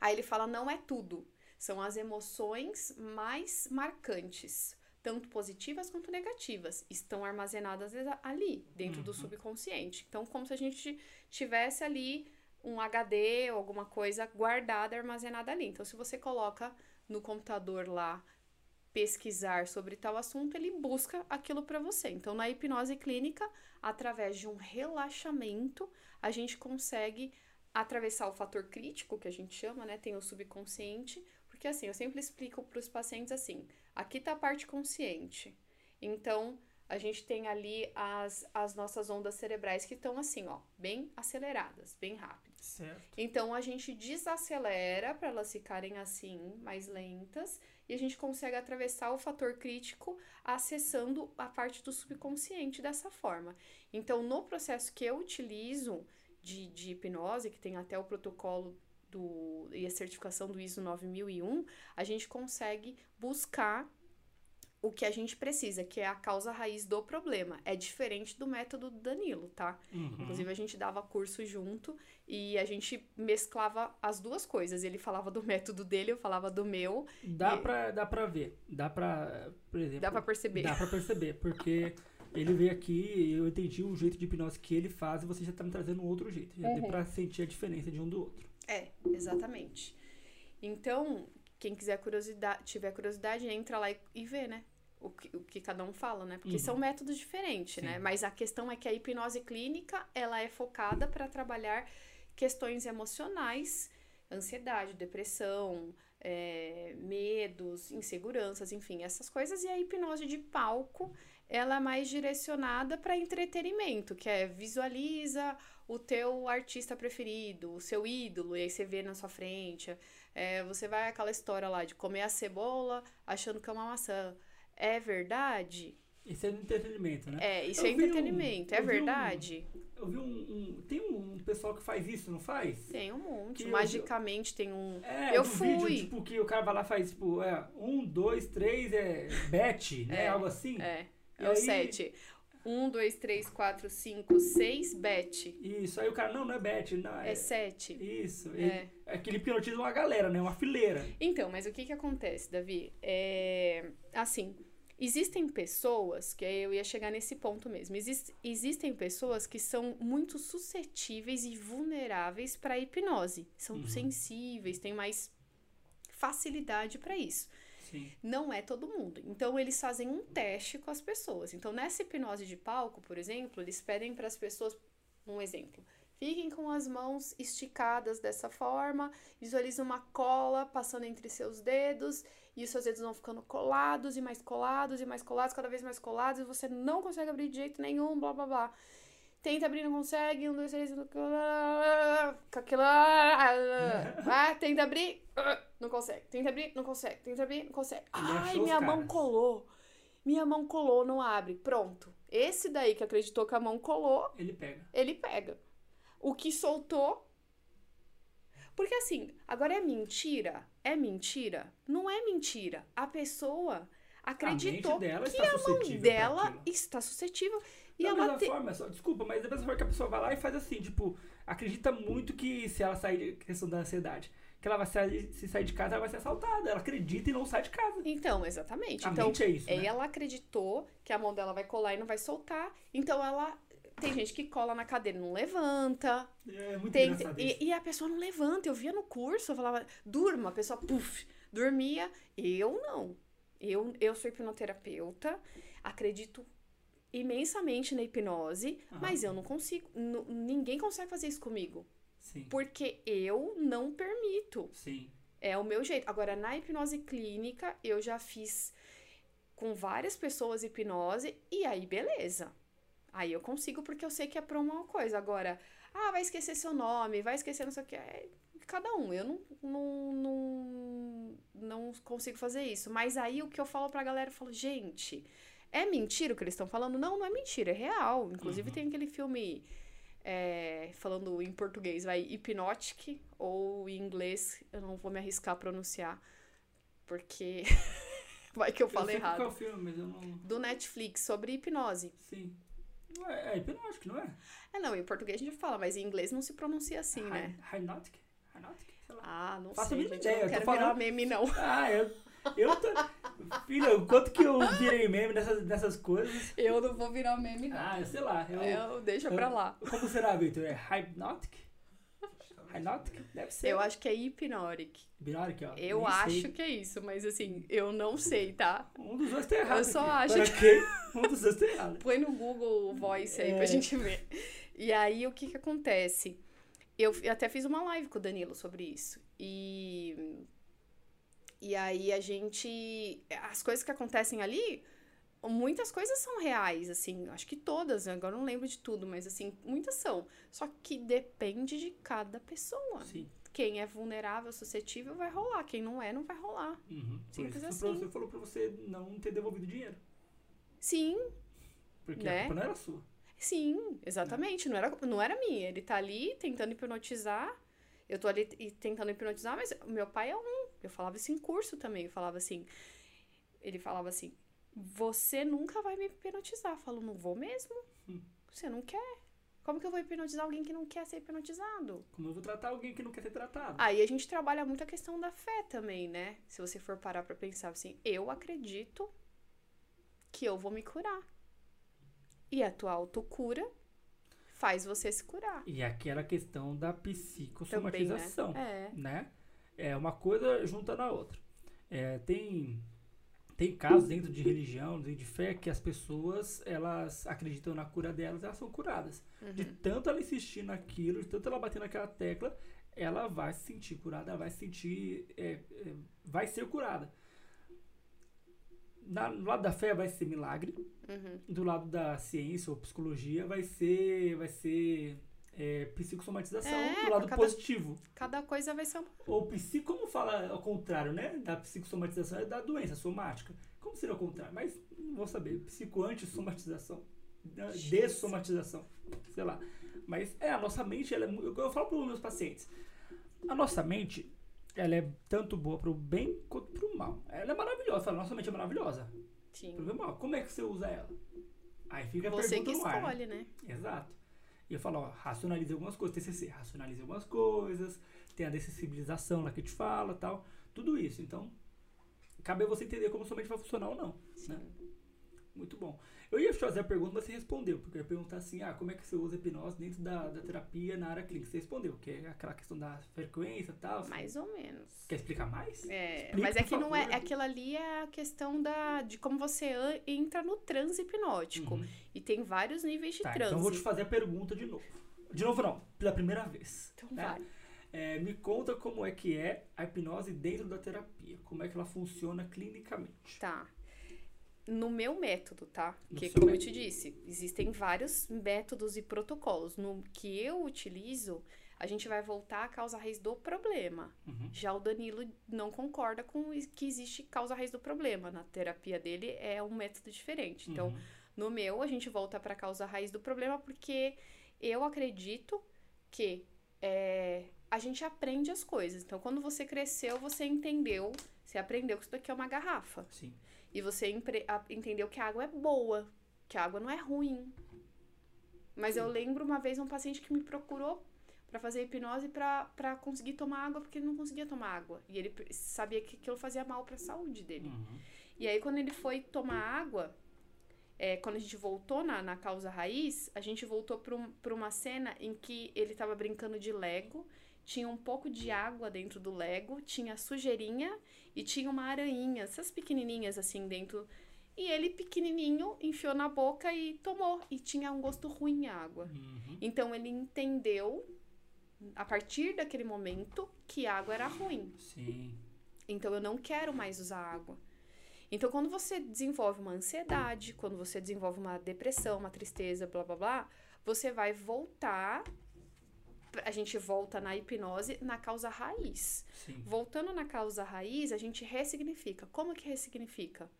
Aí ele fala, não é tudo, são as emoções mais marcantes, tanto positivas quanto negativas, estão armazenadas ali, dentro uhum. do subconsciente. Então, como se a gente tivesse ali um HD ou alguma coisa guardada, armazenada ali. Então, se você coloca no computador lá pesquisar sobre tal assunto, ele busca aquilo para você. Então, na hipnose clínica, através de um relaxamento, a gente consegue atravessar o fator crítico, que a gente chama, né? Tem o subconsciente, porque assim, eu sempre explico para os pacientes assim: aqui está a parte consciente. Então, a gente tem ali as, as nossas ondas cerebrais que estão assim, ó, bem aceleradas, bem rápidas. Certo. Então a gente desacelera para elas ficarem assim, mais lentas, e a gente consegue atravessar o fator crítico acessando a parte do subconsciente dessa forma. Então, no processo que eu utilizo de, de hipnose, que tem até o protocolo do, e a certificação do ISO 9001, a gente consegue buscar o que a gente precisa, que é a causa raiz do problema. É diferente do método do Danilo, tá? Uhum. Inclusive, a gente dava curso junto e a gente mesclava as duas coisas. Ele falava do método dele, eu falava do meu. Dá, e... pra, dá pra ver. Dá pra, por exemplo... Dá pra perceber. Dá pra perceber, porque ele veio aqui e eu entendi o jeito de hipnose que ele faz e você já tá me trazendo um outro jeito. Já uhum. deu pra sentir a diferença de um do outro. É, exatamente. Então, quem quiser curiosidade, tiver curiosidade, entra lá e, e vê, né? O que, o que cada um fala, né? Porque uhum. são métodos diferentes, né? Sim. né? Mas a questão é que a hipnose clínica, ela é focada para trabalhar questões emocionais, ansiedade, depressão, é, medos, inseguranças, enfim, essas coisas. E a hipnose de palco, ela é mais direcionada para entretenimento, que é visualiza o teu artista preferido, o seu ídolo, e aí você vê na sua frente. É, você vai aquela história lá de comer a cebola achando que é uma maçã. É verdade? Isso é entretenimento, né? É, isso eu é entretenimento, um, é verdade. Um, eu vi um, um, Tem um pessoal que faz isso, não faz? Tem um monte. Que Magicamente eu, tem um. É, eu fui. Vídeo, tipo, que o cara vai lá e faz, tipo, é, um, dois, três, é bet, né? É, Algo assim. É. É o aí... sete. Um, dois, três, quatro, cinco, seis, bet. Isso, aí o cara, não, não é bet, não. É, é sete. Isso. É. é que ele hipnotiza uma galera, né? Uma fileira. Então, mas o que que acontece, Davi? É. Assim. Existem pessoas, que eu ia chegar nesse ponto mesmo. Exist, existem pessoas que são muito suscetíveis e vulneráveis para hipnose. São uhum. sensíveis, têm mais facilidade para isso. Sim. Não é todo mundo. Então, eles fazem um teste com as pessoas. Então, nessa hipnose de palco, por exemplo, eles pedem para as pessoas. Um exemplo. Fiquem com as mãos esticadas dessa forma, visualize uma cola passando entre seus dedos e os seus dedos vão ficando colados e mais colados e mais colados, cada vez mais colados, e você não consegue abrir de jeito nenhum, blá blá blá. Tenta abrir, não consegue. Um, dois, três. Aquilo. Ah, tenta abrir. Não consegue. Tenta abrir, não consegue. Tenta abrir, não consegue. Ai, minha mão colou. Minha mão colou, não abre. Pronto. Esse daí que acreditou que a mão colou. Ele pega. Ele pega. O que soltou. Porque assim, agora é mentira é mentira? Não é mentira. A pessoa acreditou a que a mão dela está suscetível. E da ela mesma te... forma, só, desculpa, mas da mesma forma que a pessoa vai lá e faz assim, tipo, acredita muito que se ela sair, questão da ansiedade, que ela vai sair, se sair de casa, ela vai ser assaltada. Ela acredita e não sai de casa. Então, exatamente. A então, mente é isso, né? ela acreditou que a mão dela vai colar e não vai soltar, então ela tem gente que cola na cadeira e não levanta. É, muito tem, e, e, a pessoa não levanta. Eu via no curso, eu falava, durma, a pessoa, puf, dormia. Eu não. Eu, eu sou hipnoterapeuta, acredito imensamente na hipnose, mas eu não consigo. ninguém consegue fazer isso comigo. Sim. Porque eu não permito. Sim. É o meu jeito. Agora, na hipnose clínica, eu já fiz com várias pessoas hipnose e aí, beleza. Aí eu consigo porque eu sei que é pra uma coisa. Agora, ah, vai esquecer seu nome, vai esquecer não sei o que. É cada um. Eu não, não, não, não consigo fazer isso. Mas aí o que eu falo pra galera, eu falo, gente, é mentira o que eles estão falando? Não, não é mentira, é real. Inclusive Uhum. tem aquele filme. é, falando em português, vai Hypnotic, ou em inglês, eu não vou me arriscar a pronunciar, porque *laughs* vai que eu falo eu errado. qual é filme, mas eu não. Do Netflix, sobre hipnose. Sim. Não é, é hipnótico, não é? É, não, em português a gente fala, mas em inglês não se pronuncia assim, né? Hy- Hypnotic? Hypnotic? Sei lá. Ah, não Faço a sei, mínima gente, ideia, eu quero virar falando- meme, não. *laughs* Ah, eu. Eu tô. Filha, o quanto que eu virei meme nessas, nessas coisas. Eu não vou virar meme, não. Ah, eu sei lá. Eu, Eu, deixa pra lá. Como será, Victor? É Hypnotic? Hypnotic? Deve ser. Eu acho que é. Hypnotic, ó. Eu nem acho sei. que é isso, mas assim, eu não sei, tá? Um dos dois tá errado. Eu só aqui. acho Para que-? Um dos dois tá errado. Põe no Google Voice aí É. pra gente ver. E aí, o que que acontece? Eu eu até fiz uma live com o Danilo sobre isso. E. E aí a gente. As coisas que acontecem ali, muitas coisas são reais, assim. Acho que todas, né? agora não lembro de tudo, mas assim, muitas são. Só que depende de cada pessoa. Sim. Quem é vulnerável, suscetível, vai rolar. Quem não é, não vai rolar. Uhum. Simples assim. você falou pra você não ter devolvido dinheiro. Sim, Porque Né? a culpa não era sua. Sim, exatamente. Não era, não era minha. Ele tá ali tentando hipnotizar. Eu tô ali e- tentando hipnotizar, mas o meu pai é um. Eu falava isso em curso também. Eu falava assim. Ele falava assim: Você nunca vai me hipnotizar. Eu falo, não vou mesmo. Hum. Você não quer. Como que eu vou hipnotizar alguém que não quer ser hipnotizado? Como eu vou tratar alguém que não quer ser tratado? Aí a gente trabalha muito a questão da fé também, né? Se você for parar pra pensar assim, eu acredito que eu vou me curar. E a tua autocura faz você se curar. E aquela questão da Também, psicossomatização. né? É. né? É uma coisa junta na outra. É, tem tem casos dentro de religião, dentro de fé, que as pessoas elas acreditam na cura delas, elas são curadas. De Uhum. tanto ela insistir naquilo, de tanto ela bater naquela tecla, ela vai se sentir curada, ela vai se sentir, é, é, vai ser curada. Na, no lado da fé vai ser milagre, Uhum. do lado da ciência ou psicologia vai ser, vai ser é, psicossomatização, É, do lado cada- positivo. Cada coisa vai ser um. Ou psi, como fala ao contrário, né? Da psicossomatização é da doença somática. Como seria o contrário? Mas não vou saber. Psicoantissomatização. Dessomatização. Sei lá. Mas é, a nossa mente, ela é, mu- eu falo para os meus pacientes. A nossa mente, ela é tanto boa para o bem quanto para o mal. Ela é maravilhosa. Eu falo, nossa mente é maravilhosa. Sim. Pro mal. Como é que você usa ela? Aí fica a Você pergunta que no ar, né? escolhe, né? Exato. E eu falo, ó, racionalize algumas coisas, TCC, racionalize algumas coisas, tem a dessensibilização lá que te fala tal, tudo isso. Então, cabe a você entender como sua mente vai funcionar ou não. Né? Muito bom. Eu ia te fazer a pergunta, mas você respondeu, porque eu ia perguntar assim, ah, como é que você usa hipnose dentro da, da terapia na área clínica? Você respondeu, que é aquela questão da frequência e tal. Mais ou menos. Quer explicar mais? É, Explica, mas é que não é. Aquilo ali é a questão da, de como você entra no transe hipnótico. Uhum. E tem vários níveis de Tá, transe. então eu vou te fazer a pergunta de novo. De novo não, pela primeira vez. Então né? vai. É, me conta como é que é a hipnose dentro da terapia, como é que ela funciona clinicamente. Tá. No meu método, tá? Porque, como eu método. te disse, existem vários métodos e protocolos. No que eu utilizo, a gente vai voltar à causa raiz do problema. Uhum. Já o Danilo não concorda com que existe causa raiz do problema. Na terapia dele é um método diferente. Então, Uhum. no meu, a gente volta para a causa raiz do problema porque eu acredito que é, a gente aprende as coisas. Então, quando você cresceu, você entendeu, você aprendeu que isso daqui é uma garrafa. Sim. E você empre- a- entendeu que a água é boa, que a água não é ruim. Mas eu lembro uma vez um paciente que me procurou pra fazer hipnose pra conseguir tomar água porque ele não conseguia tomar água. E ele sabia que aquilo fazia mal pra saúde dele. Uhum. E aí, quando ele foi tomar água, é, quando a gente voltou na, na causa raiz, a gente voltou pra, um, pra uma cena em que ele tava brincando de Lego, tinha um pouco de água dentro do Lego, tinha sujeirinha e tinha uma aranhinha, essas pequenininhas assim dentro. E ele, pequenininho, enfiou na boca e tomou. E tinha um gosto ruim a água. Uhum. Então ele entendeu, a partir daquele momento, que água era ruim. Sim. Então eu não quero mais usar água. Então quando você desenvolve uma ansiedade, quando você desenvolve uma depressão, uma tristeza, blá blá blá, você vai voltar. A gente volta na hipnose na causa raiz. Sim. Voltando na causa raiz, a gente ressignifica. Como que ressignifica?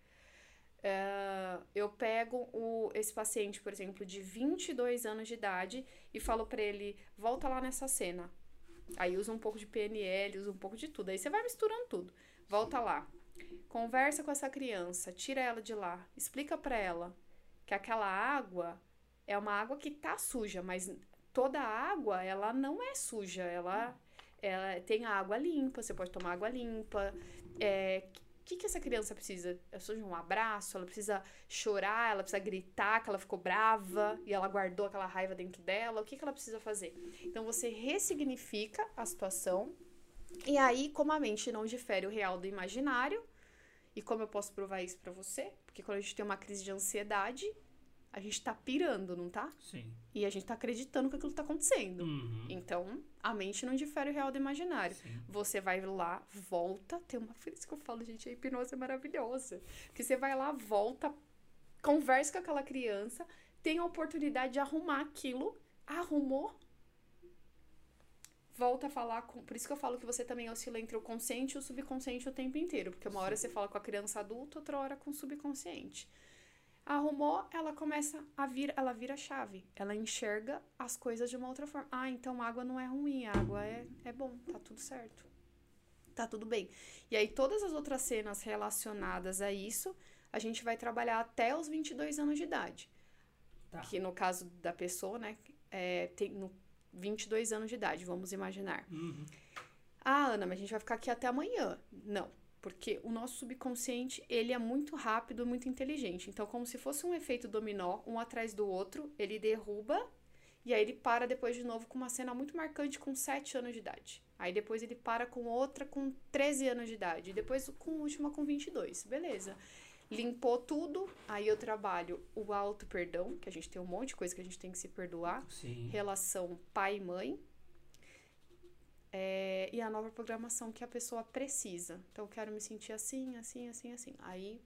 É, eu pego o, esse paciente, por exemplo, de 22 anos de idade e falo para ele: volta lá nessa cena. Aí usa um pouco de PNL, usa um pouco de tudo. Aí você vai misturando tudo. Volta lá. Conversa com essa criança, tira ela de lá, explica para ela que aquela água é uma água que tá suja, mas toda água, ela não é suja, ela, ela tem água limpa, você pode tomar água limpa. É, o que, que essa criança precisa? Ela precisa de um abraço, ela precisa chorar, ela precisa gritar que ela ficou brava e ela guardou aquela raiva dentro dela. O que, que ela precisa fazer? Então você ressignifica a situação, e aí, como a mente não difere o real do imaginário, e como eu posso provar isso pra você? Porque quando a gente tem uma crise de ansiedade, a gente tá pirando, não tá? Sim. E a gente tá acreditando que aquilo tá acontecendo. Uhum. Então, a mente não difere o real do imaginário. Sim. Você vai lá, volta, tem uma. *laughs* Isso que eu falo, gente, a hipnose é maravilhosa. Porque você vai lá, volta, conversa com aquela criança, tem a oportunidade de arrumar aquilo, arrumou, volta a falar com. Por isso que eu falo que você também oscila entre o consciente e o subconsciente o tempo inteiro. Porque uma hora você fala com a criança adulta, outra hora com o subconsciente. Arrumou, ela começa a vir, ela vira a chave. Ela enxerga as coisas de uma outra forma. Ah, então água não é ruim, água é, é bom, tá tudo certo. Tá tudo bem. E aí, todas as outras cenas relacionadas a isso, a gente vai trabalhar até os 22 anos de idade. Tá. Que no caso da pessoa, né, é, tem no 22 anos de idade, vamos imaginar. Uhum. Ah, Ana, mas a gente vai ficar aqui até amanhã. Não, porque o nosso subconsciente, ele é muito rápido, muito inteligente. Então, como se fosse um efeito dominó, um atrás do outro, ele derruba e aí ele para depois de novo com uma cena muito marcante com 7 anos de idade. Aí depois ele para com outra com 13 anos de idade, e depois com a última com 22. Beleza. Limpou tudo, aí eu trabalho o auto perdão, que a gente tem um monte de coisa que a gente tem que se perdoar Sim. relação pai e mãe é, e a nova programação que a pessoa precisa. Então, eu quero me sentir assim, assim, assim, assim. Aí,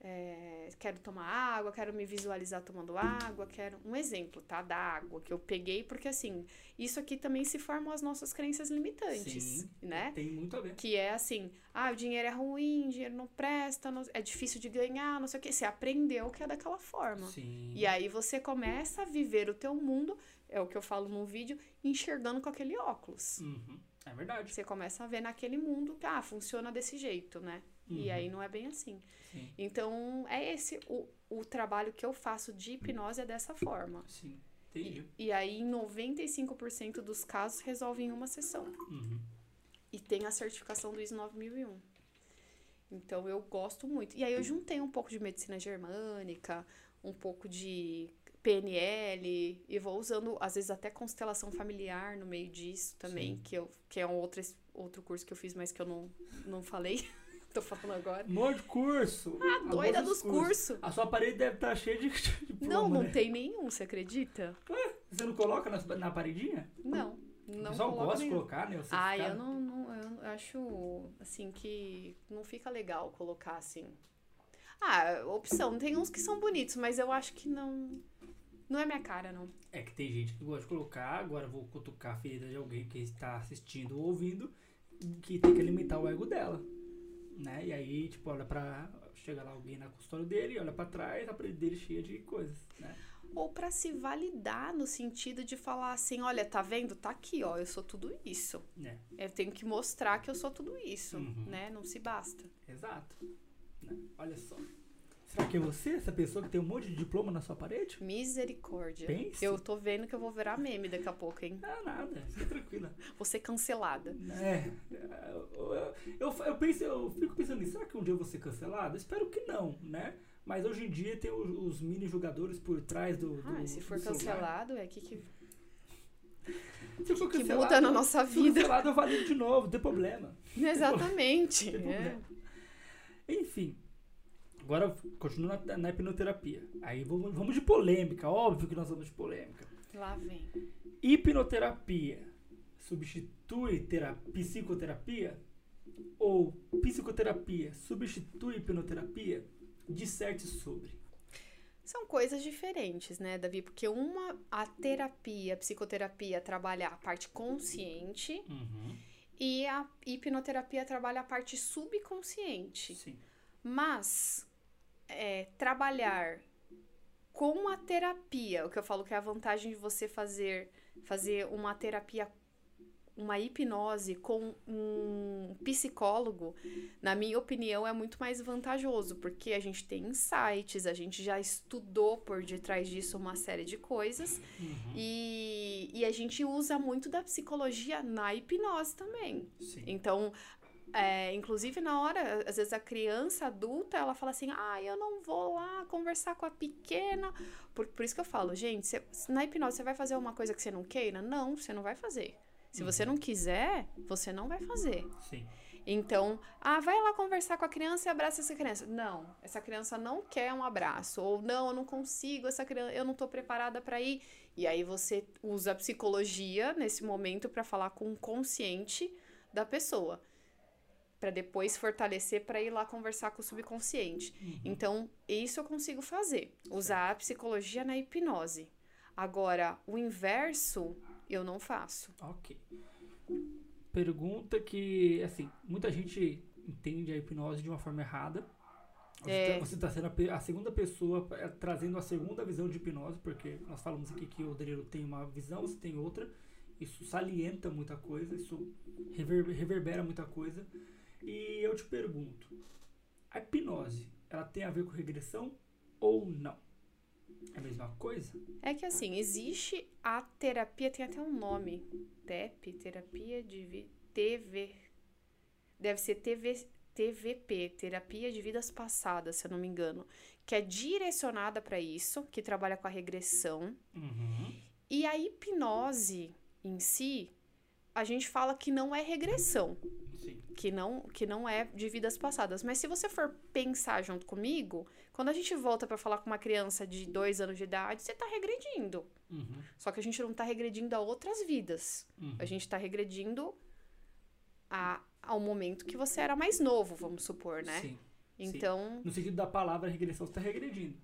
é, quero tomar água, quero me visualizar tomando água, quero... Um exemplo, tá? Da água que eu peguei, porque, assim, isso aqui também se formam as nossas crenças limitantes, Sim. né? Tem muito a ver. Que é assim, ah, o dinheiro é ruim, o dinheiro não presta, não- é difícil de ganhar, não sei o quê. Você aprendeu que é daquela forma. Sim. E aí você começa a viver o teu mundo, é o que eu falo num vídeo, enxergando com aquele óculos. Uhum. É verdade. Você começa a ver naquele mundo que, ah, funciona desse jeito, né? E Uhum. aí não é bem assim. Sim. Então, é esse o, o trabalho que eu faço de hipnose é dessa forma. Sim. Entendi. E, e aí, em 95% dos casos, resolve em uma sessão. Uhum. E tem a certificação do ISO 9001. Então, eu gosto muito. E aí, eu juntei um pouco de medicina germânica, um pouco de PNL, e vou usando, às vezes, até constelação familiar no meio disso também, Sim. que, eu, que é um outro, outro curso que eu fiz, mas que eu não, não falei. *laughs* Tô falando agora. Amor de curso. Ah, Amor doida dos cursos. A sua parede deve estar cheia *laughs* de diploma, Não, não né? tem nenhum, você acredita? Você não coloca na, na paredinha? Não. Não coloco gosta de colocar, né? Ah, eu não, não eu acho assim que não fica legal colocar assim. Ah, opção, tem uns que são bonitos, mas eu acho que não não é minha cara, não. É que tem gente que gosta de colocar, agora vou cutucar a ferida de alguém que está assistindo ou ouvindo, que tem que alimentar o ego dela. Né? E aí, tipo, olha pra. Chega lá alguém na consultório dele, olha pra trás, a parede dele cheia de coisas, né? Ou pra se validar no sentido de falar assim, olha, tá vendo? Tá aqui, ó, eu sou tudo isso. né? Eu tenho que mostrar que eu sou tudo isso, Uhum. né? Não se basta. Exato. Olha só. Será que é você, essa pessoa que tem um monte de diploma na sua parede? Misericórdia. Pense. Eu tô vendo que eu vou virar meme daqui a pouco, hein? Ah, nada, fica tranquila. Vou ser cancelada. É, eu, eu, eu, penso, eu fico pensando nisso, será que um dia eu vou ser cancelado? Espero que não, né? Mas hoje em dia tem os, os mini jogadores por trás do. do Ah, se for cancelado, é que que Se for que cancelado, muda na nossa se for vida. cancelado, eu valido de novo, não *laughs* tem problema. Exatamente. Tem é. Enfim, Agora, continua na, na hipnoterapia. Aí vamos, vamos de polêmica, óbvio que nós vamos de polêmica. Lá vem. Hipnoterapia substitui terapia, psicoterapia? Ou psicoterapia substitui hipnoterapia? Disserte sobre. São coisas diferentes, né, Davi? Porque uma, a terapia, a psicoterapia trabalha a parte consciente Uhum. E a hipnoterapia trabalha a parte subconsciente. Sim. Mas é, trabalhar com a terapia, o que eu falo que é a vantagem de você fazer, fazer uma terapia, uma hipnose com um psicólogo, na minha opinião, é muito mais vantajoso, porque a gente tem insights, a gente já estudou por detrás disso uma série de coisas, Uhum. e, e a gente usa muito da psicologia na hipnose também. Sim. Então, é, inclusive na hora, às vezes a criança adulta, ela fala assim, ah, eu não vou lá conversar com a pequena. Por, por isso que eu falo, gente, cê- na hipnose você vai fazer uma coisa que você não queira? Não, você não vai fazer. Se você não quiser, você não vai fazer. Sim. Então, ah, vai lá conversar com a criança e abraça essa criança. Não, essa criança não quer um abraço. Ou não, eu não consigo, essa criança, eu não tô preparada para ir. E aí você usa a psicologia nesse momento para falar com o consciente da pessoa. Para depois fortalecer para ir lá conversar com o subconsciente. Então, isso eu consigo fazer. Usar a psicologia na hipnose. Agora, o inverso, eu não faço. Ok. Pergunta que, assim, muita gente entende a hipnose de uma forma errada. Você É. tá- está sendo a, a segunda pessoa eh, trazendo a segunda visão de hipnose, porque nós falamos aqui que o Danilo tem uma visão, você tem outra. Isso salienta muita coisa, isso rever- reverbera muita coisa. E eu te pergunto, a hipnose, ela tem a ver com regressão ou não? É a mesma coisa? É que assim, existe a terapia, tem até um nome. TEP, terapia de TV. Deve ser TV, TVP, terapia de vidas passadas, se eu não me engano, que é direcionada para isso, que trabalha com a regressão. Uhum. E a hipnose em si, a gente fala que não é regressão, Sim. que não, que não é de vidas passadas. Mas se você for pensar junto comigo, quando a gente volta para falar com uma criança de dois anos de idade, você tá regredindo. Uhum. Só que a gente não tá regredindo a outras vidas. Uhum. A gente tá regredindo a, ao momento que você era mais novo, vamos supor, né? Sim. Então, No sentido da palavra regressão, você está regredindo.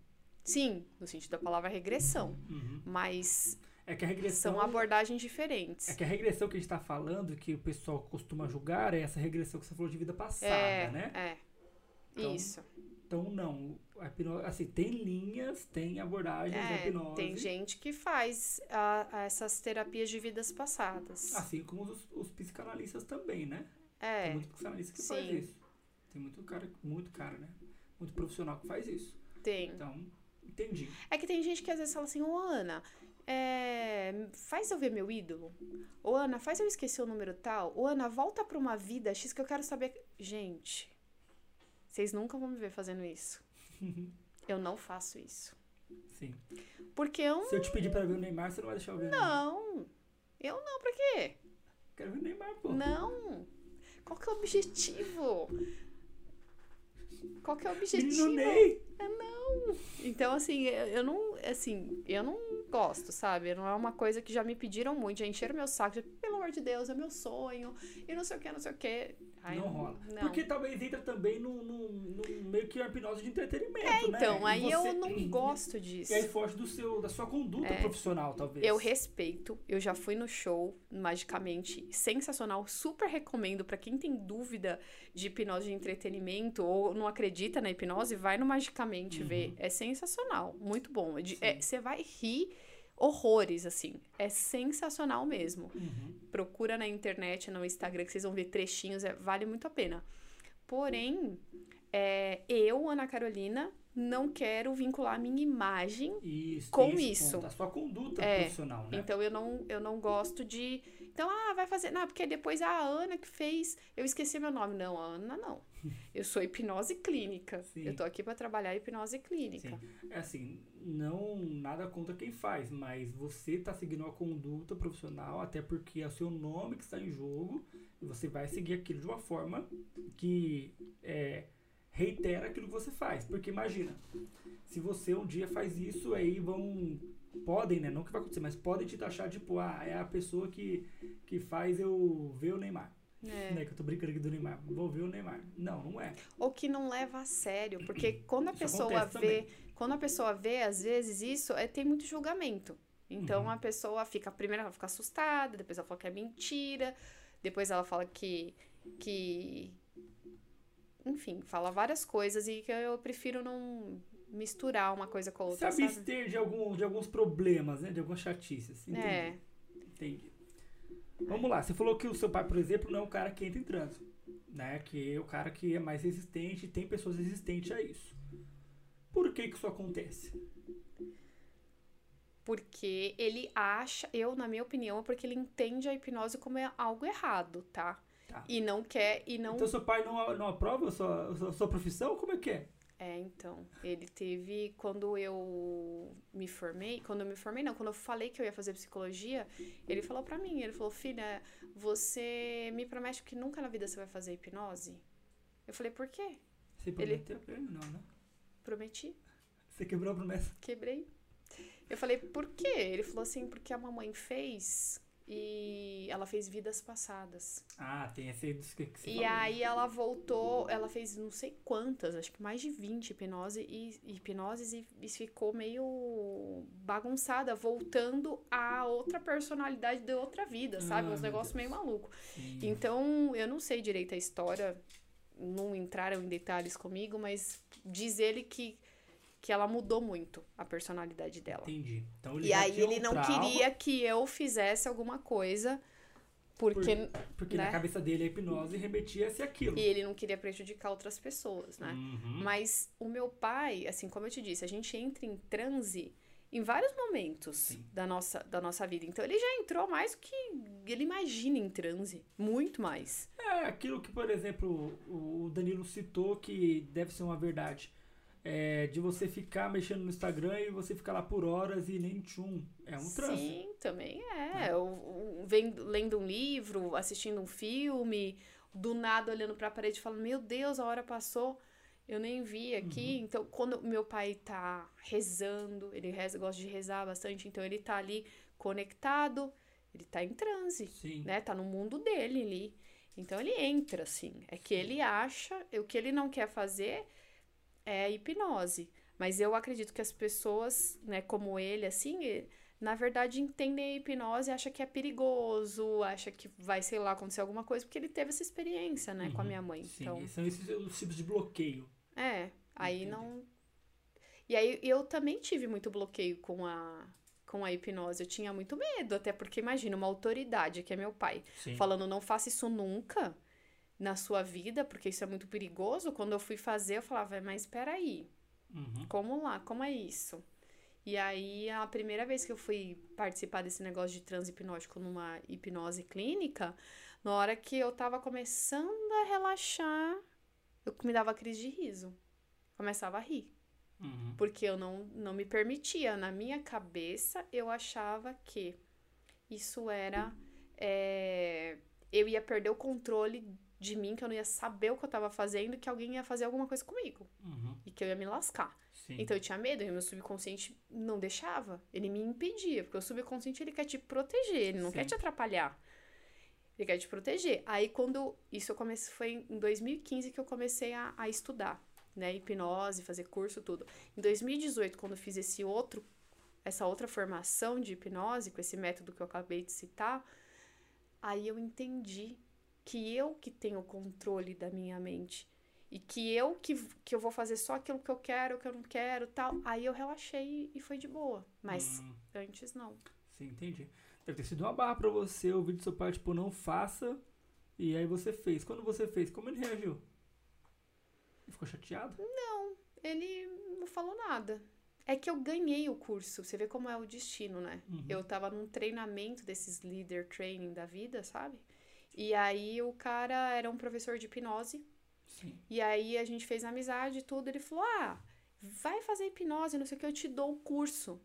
sim, no sentido da palavra regressão. Uhum. Mas É que a regressão. são abordagens diferentes. É que a regressão que a gente está falando, que o pessoal costuma julgar, é essa regressão que você falou de vida passada, é, né? é. Então, Isso. Então, não. A hipnose, assim, tem linhas, tem abordagens da É, hipnose. tem gente que faz a- a essas terapias de vidas passadas. Assim como os, os psicanalistas também, né? Tem é, muito psicanalista que faz sim. isso. Tem muito cara, muito cara, né? Muito profissional que faz isso. tem. Então, entendi. É que tem gente que às vezes fala assim, ô Ana, é, faz eu ver meu ídolo. Ô Ana, faz eu esquecer o número tal. Ô Ana, volta pra uma vida X que eu quero saber. Gente, vocês nunca vão me ver fazendo isso. Eu não faço isso. Sim. Porque eu Se eu te pedir pra ver o Neymar, você não vai deixar eu ver. né? não. Eu não, pra quê? Quero ver o Neymar, pô. Não. Qual que é o objetivo? Qual que é o objetivo? Menino Ney. É, não. Então, assim, eu eu não, assim, eu não gosto, sabe? Não é uma coisa que já me pediram muito, já encheram meu saco, já, pelo amor de Deus, é meu sonho, e não sei o que, não sei o que. Não rola. Não. Porque talvez entra também no, no, no meio que uma hipnose de entretenimento, É, né? então, E aí você- eu não *clears throat* gosto disso. E aí foge do seu, da sua conduta É. profissional, talvez. Eu respeito, eu já fui no show, magicamente, sensacional, super recomendo pra quem tem dúvida de hipnose de entretenimento ou não acredita na hipnose, vai no Magicamente Uhum. ver, é sensacional, muito bom. É é- Você vai rir horrores, assim, é sensacional mesmo. Uhum. Procura na internet, no Instagram, que vocês vão ver trechinhos, é- vale muito a pena. Porém, é, eu, Ana Carolina, não quero vincular a minha imagem Isso, Com isso. ponto, a sua conduta É, profissional, né? Então eu não, eu não gosto de. Então, ah, vai fazer. Não, porque depois a Ana que fez. Eu esqueci meu nome. Não, a Ana não. *laughs* Eu sou hipnose clínica. Sim. Eu tô aqui pra trabalhar hipnose clínica. Sim. É assim, não nada contra quem faz, mas você tá seguindo uma conduta profissional, até porque é o seu nome que está em jogo, e você vai seguir aquilo de uma forma que é, reitera aquilo que você faz. Porque imagina, se você um dia faz isso, aí vão. Podem, né? Não que vai acontecer, mas podem te taxar, tipo, ah, é a pessoa que, que faz eu ver o Neymar. É. Né, que eu tô brincando aqui do Neymar. Vou ver o Neymar. Não, não é. Ou que não leva a sério. Porque quando a isso pessoa vê. Também. Quando a pessoa vê, às vezes, isso é, tem muito julgamento. Então uhum. a pessoa fica. Primeiro ela fica assustada, depois ela fala que é mentira, depois ela fala que. que enfim, fala várias coisas e que eu prefiro não misturar uma coisa com a outra. Se abster de, algum, de alguns problemas, né? De algumas chatices. Entendi. É. Entendi. Vamos lá, você falou que o seu pai, por exemplo, não é um cara que entra em trânsito. Né? Que é o cara que é mais resistente e tem pessoas resistentes a isso. Por que, que isso acontece? Porque ele acha, eu, na minha opinião, é porque ele entende a hipnose como é algo errado, tá? Tá. E não quer, e não... Então seu pai não, não aprova a sua, a sua profissão? Como é que é? É, então, ele teve, quando eu me formei, quando eu me formei, não, quando eu falei que eu ia fazer psicologia, ele falou pra mim, ele falou, filha, você me promete que nunca na vida você vai fazer hipnose? Eu falei, por quê? Você prometeu ele... pra ele? Não, né? Prometi. Você quebrou a promessa? Quebrei. Eu falei, por quê? Ele falou assim, porque a mamãe fez e ela fez vidas passadas. Ah, tem esse que, que você E falou. aí ela voltou, ela fez não sei quantas, acho que mais de 20 hipnose e, hipnoses e, e ficou meio bagunçada, voltando a outra personalidade de outra vida, sabe? Ah, Uns negócios meio maluco. Sim. Então, eu não sei direito a história, não entraram em detalhes comigo, mas diz ele que que ela mudou muito a personalidade dela. Entendi. Então, ele e aí ele não trauma. queria que eu fizesse alguma coisa porque, Por, porque né? na cabeça dele a hipnose remetia-se aquilo. E ele não queria prejudicar outras pessoas, né? Uhum. Mas o meu pai, assim como eu te disse, a gente entra em transe em vários momentos da nossa, da nossa vida. Então ele já entrou mais do que ele imagina em transe. Muito mais. É, aquilo que, por exemplo, o Danilo citou que deve ser uma verdade é, de você ficar mexendo no Instagram e você ficar lá por horas e nem tchum. É um trânsito. Sim, também é. é. Eu, vendo, lendo um livro, assistindo um filme, do nada olhando para a parede e falando: Meu Deus, a hora passou. Eu nem vi aqui. Uhum. Então, quando meu pai tá rezando, ele reza, gosta de rezar bastante, então ele tá ali conectado, ele tá em transe, Sim. né? Tá no mundo dele ali. Então ele entra, assim. É que ele acha, o que ele não quer fazer é a hipnose. Mas eu acredito que as pessoas, né, como ele, assim, na verdade entendem a hipnose, acha que é perigoso, acha que vai, sei lá, acontecer alguma coisa, porque ele teve essa experiência, né, uhum, com a minha mãe. Sim, então, são esses os tipos de bloqueio. É, aí Entendi. não. E aí eu também tive muito bloqueio com a com a hipnose. Eu tinha muito medo, até porque imagina uma autoridade, que é meu pai, Sim. falando não faça isso nunca na sua vida, porque isso é muito perigoso. Quando eu fui fazer, eu falava, mas espera aí, uhum. como lá, como é isso? E aí, a primeira vez que eu fui participar desse negócio de transe hipnótico numa hipnose clínica, na hora que eu tava começando a relaxar, eu me dava crise de riso. Começava a rir. Uhum. Porque eu não, não me permitia. Na minha cabeça, eu achava que isso era. É, eu ia perder o controle de mim, que eu não ia saber o que eu tava fazendo, que alguém ia fazer alguma coisa comigo. Uhum. E que eu ia me lascar. Sim. Então eu tinha medo, e meu subconsciente não deixava. Ele me impedia, porque o subconsciente ele quer te proteger, ele não Sim. quer te atrapalhar. Ele quer te proteger. Aí quando isso eu comecei, foi em 2015 que eu comecei a, a estudar, né? Hipnose, fazer curso, tudo. Em 2018, quando eu fiz esse outro, essa outra formação de hipnose, com esse método que eu acabei de citar, aí eu entendi que eu que tenho o controle da minha mente e que eu que, que eu vou fazer só aquilo que eu quero, que eu não quero, tal. Aí eu relaxei e foi de boa, mas hum. antes não. Sim, entendi. Deve ter sido uma barra para você ouvir do seu pai, tipo, não faça, e aí você fez. Quando você fez, como ele reagiu? Ele ficou chateado? Não, ele não falou nada. É que eu ganhei o curso, você vê como é o destino, né? Uhum. Eu tava num treinamento desses leader training da vida, sabe? E aí o cara era um professor de hipnose. Sim. E aí a gente fez amizade e tudo. Ele falou: Ah, vai fazer hipnose, não sei o que, eu te dou o curso.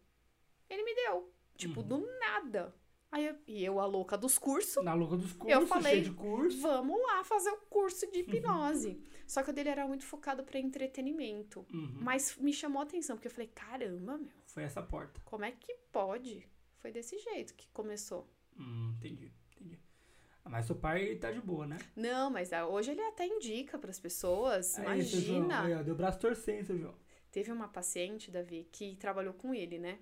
Ele me deu. Tipo, uhum. do nada. Aí eu, e eu, a louca dos cursos, Na louca dos cursos, Eu falei, cheio de curso. vamos lá fazer o curso de hipnose. Só que o dele era muito focado pra entretenimento. Uhum. Mas me chamou a atenção, porque eu falei, caramba, meu, Foi essa porta. como é que pode? Foi desse jeito que começou. Hum, entendi, entendi. Ah, Mas seu pai tá de boa, né? Não, mas ah, hoje ele até indica pras pessoas. Aí, seu João, Imagina. aí, ó, deu braço torcendo, seu João. Teve uma paciente, Davi, que trabalhou com ele, né?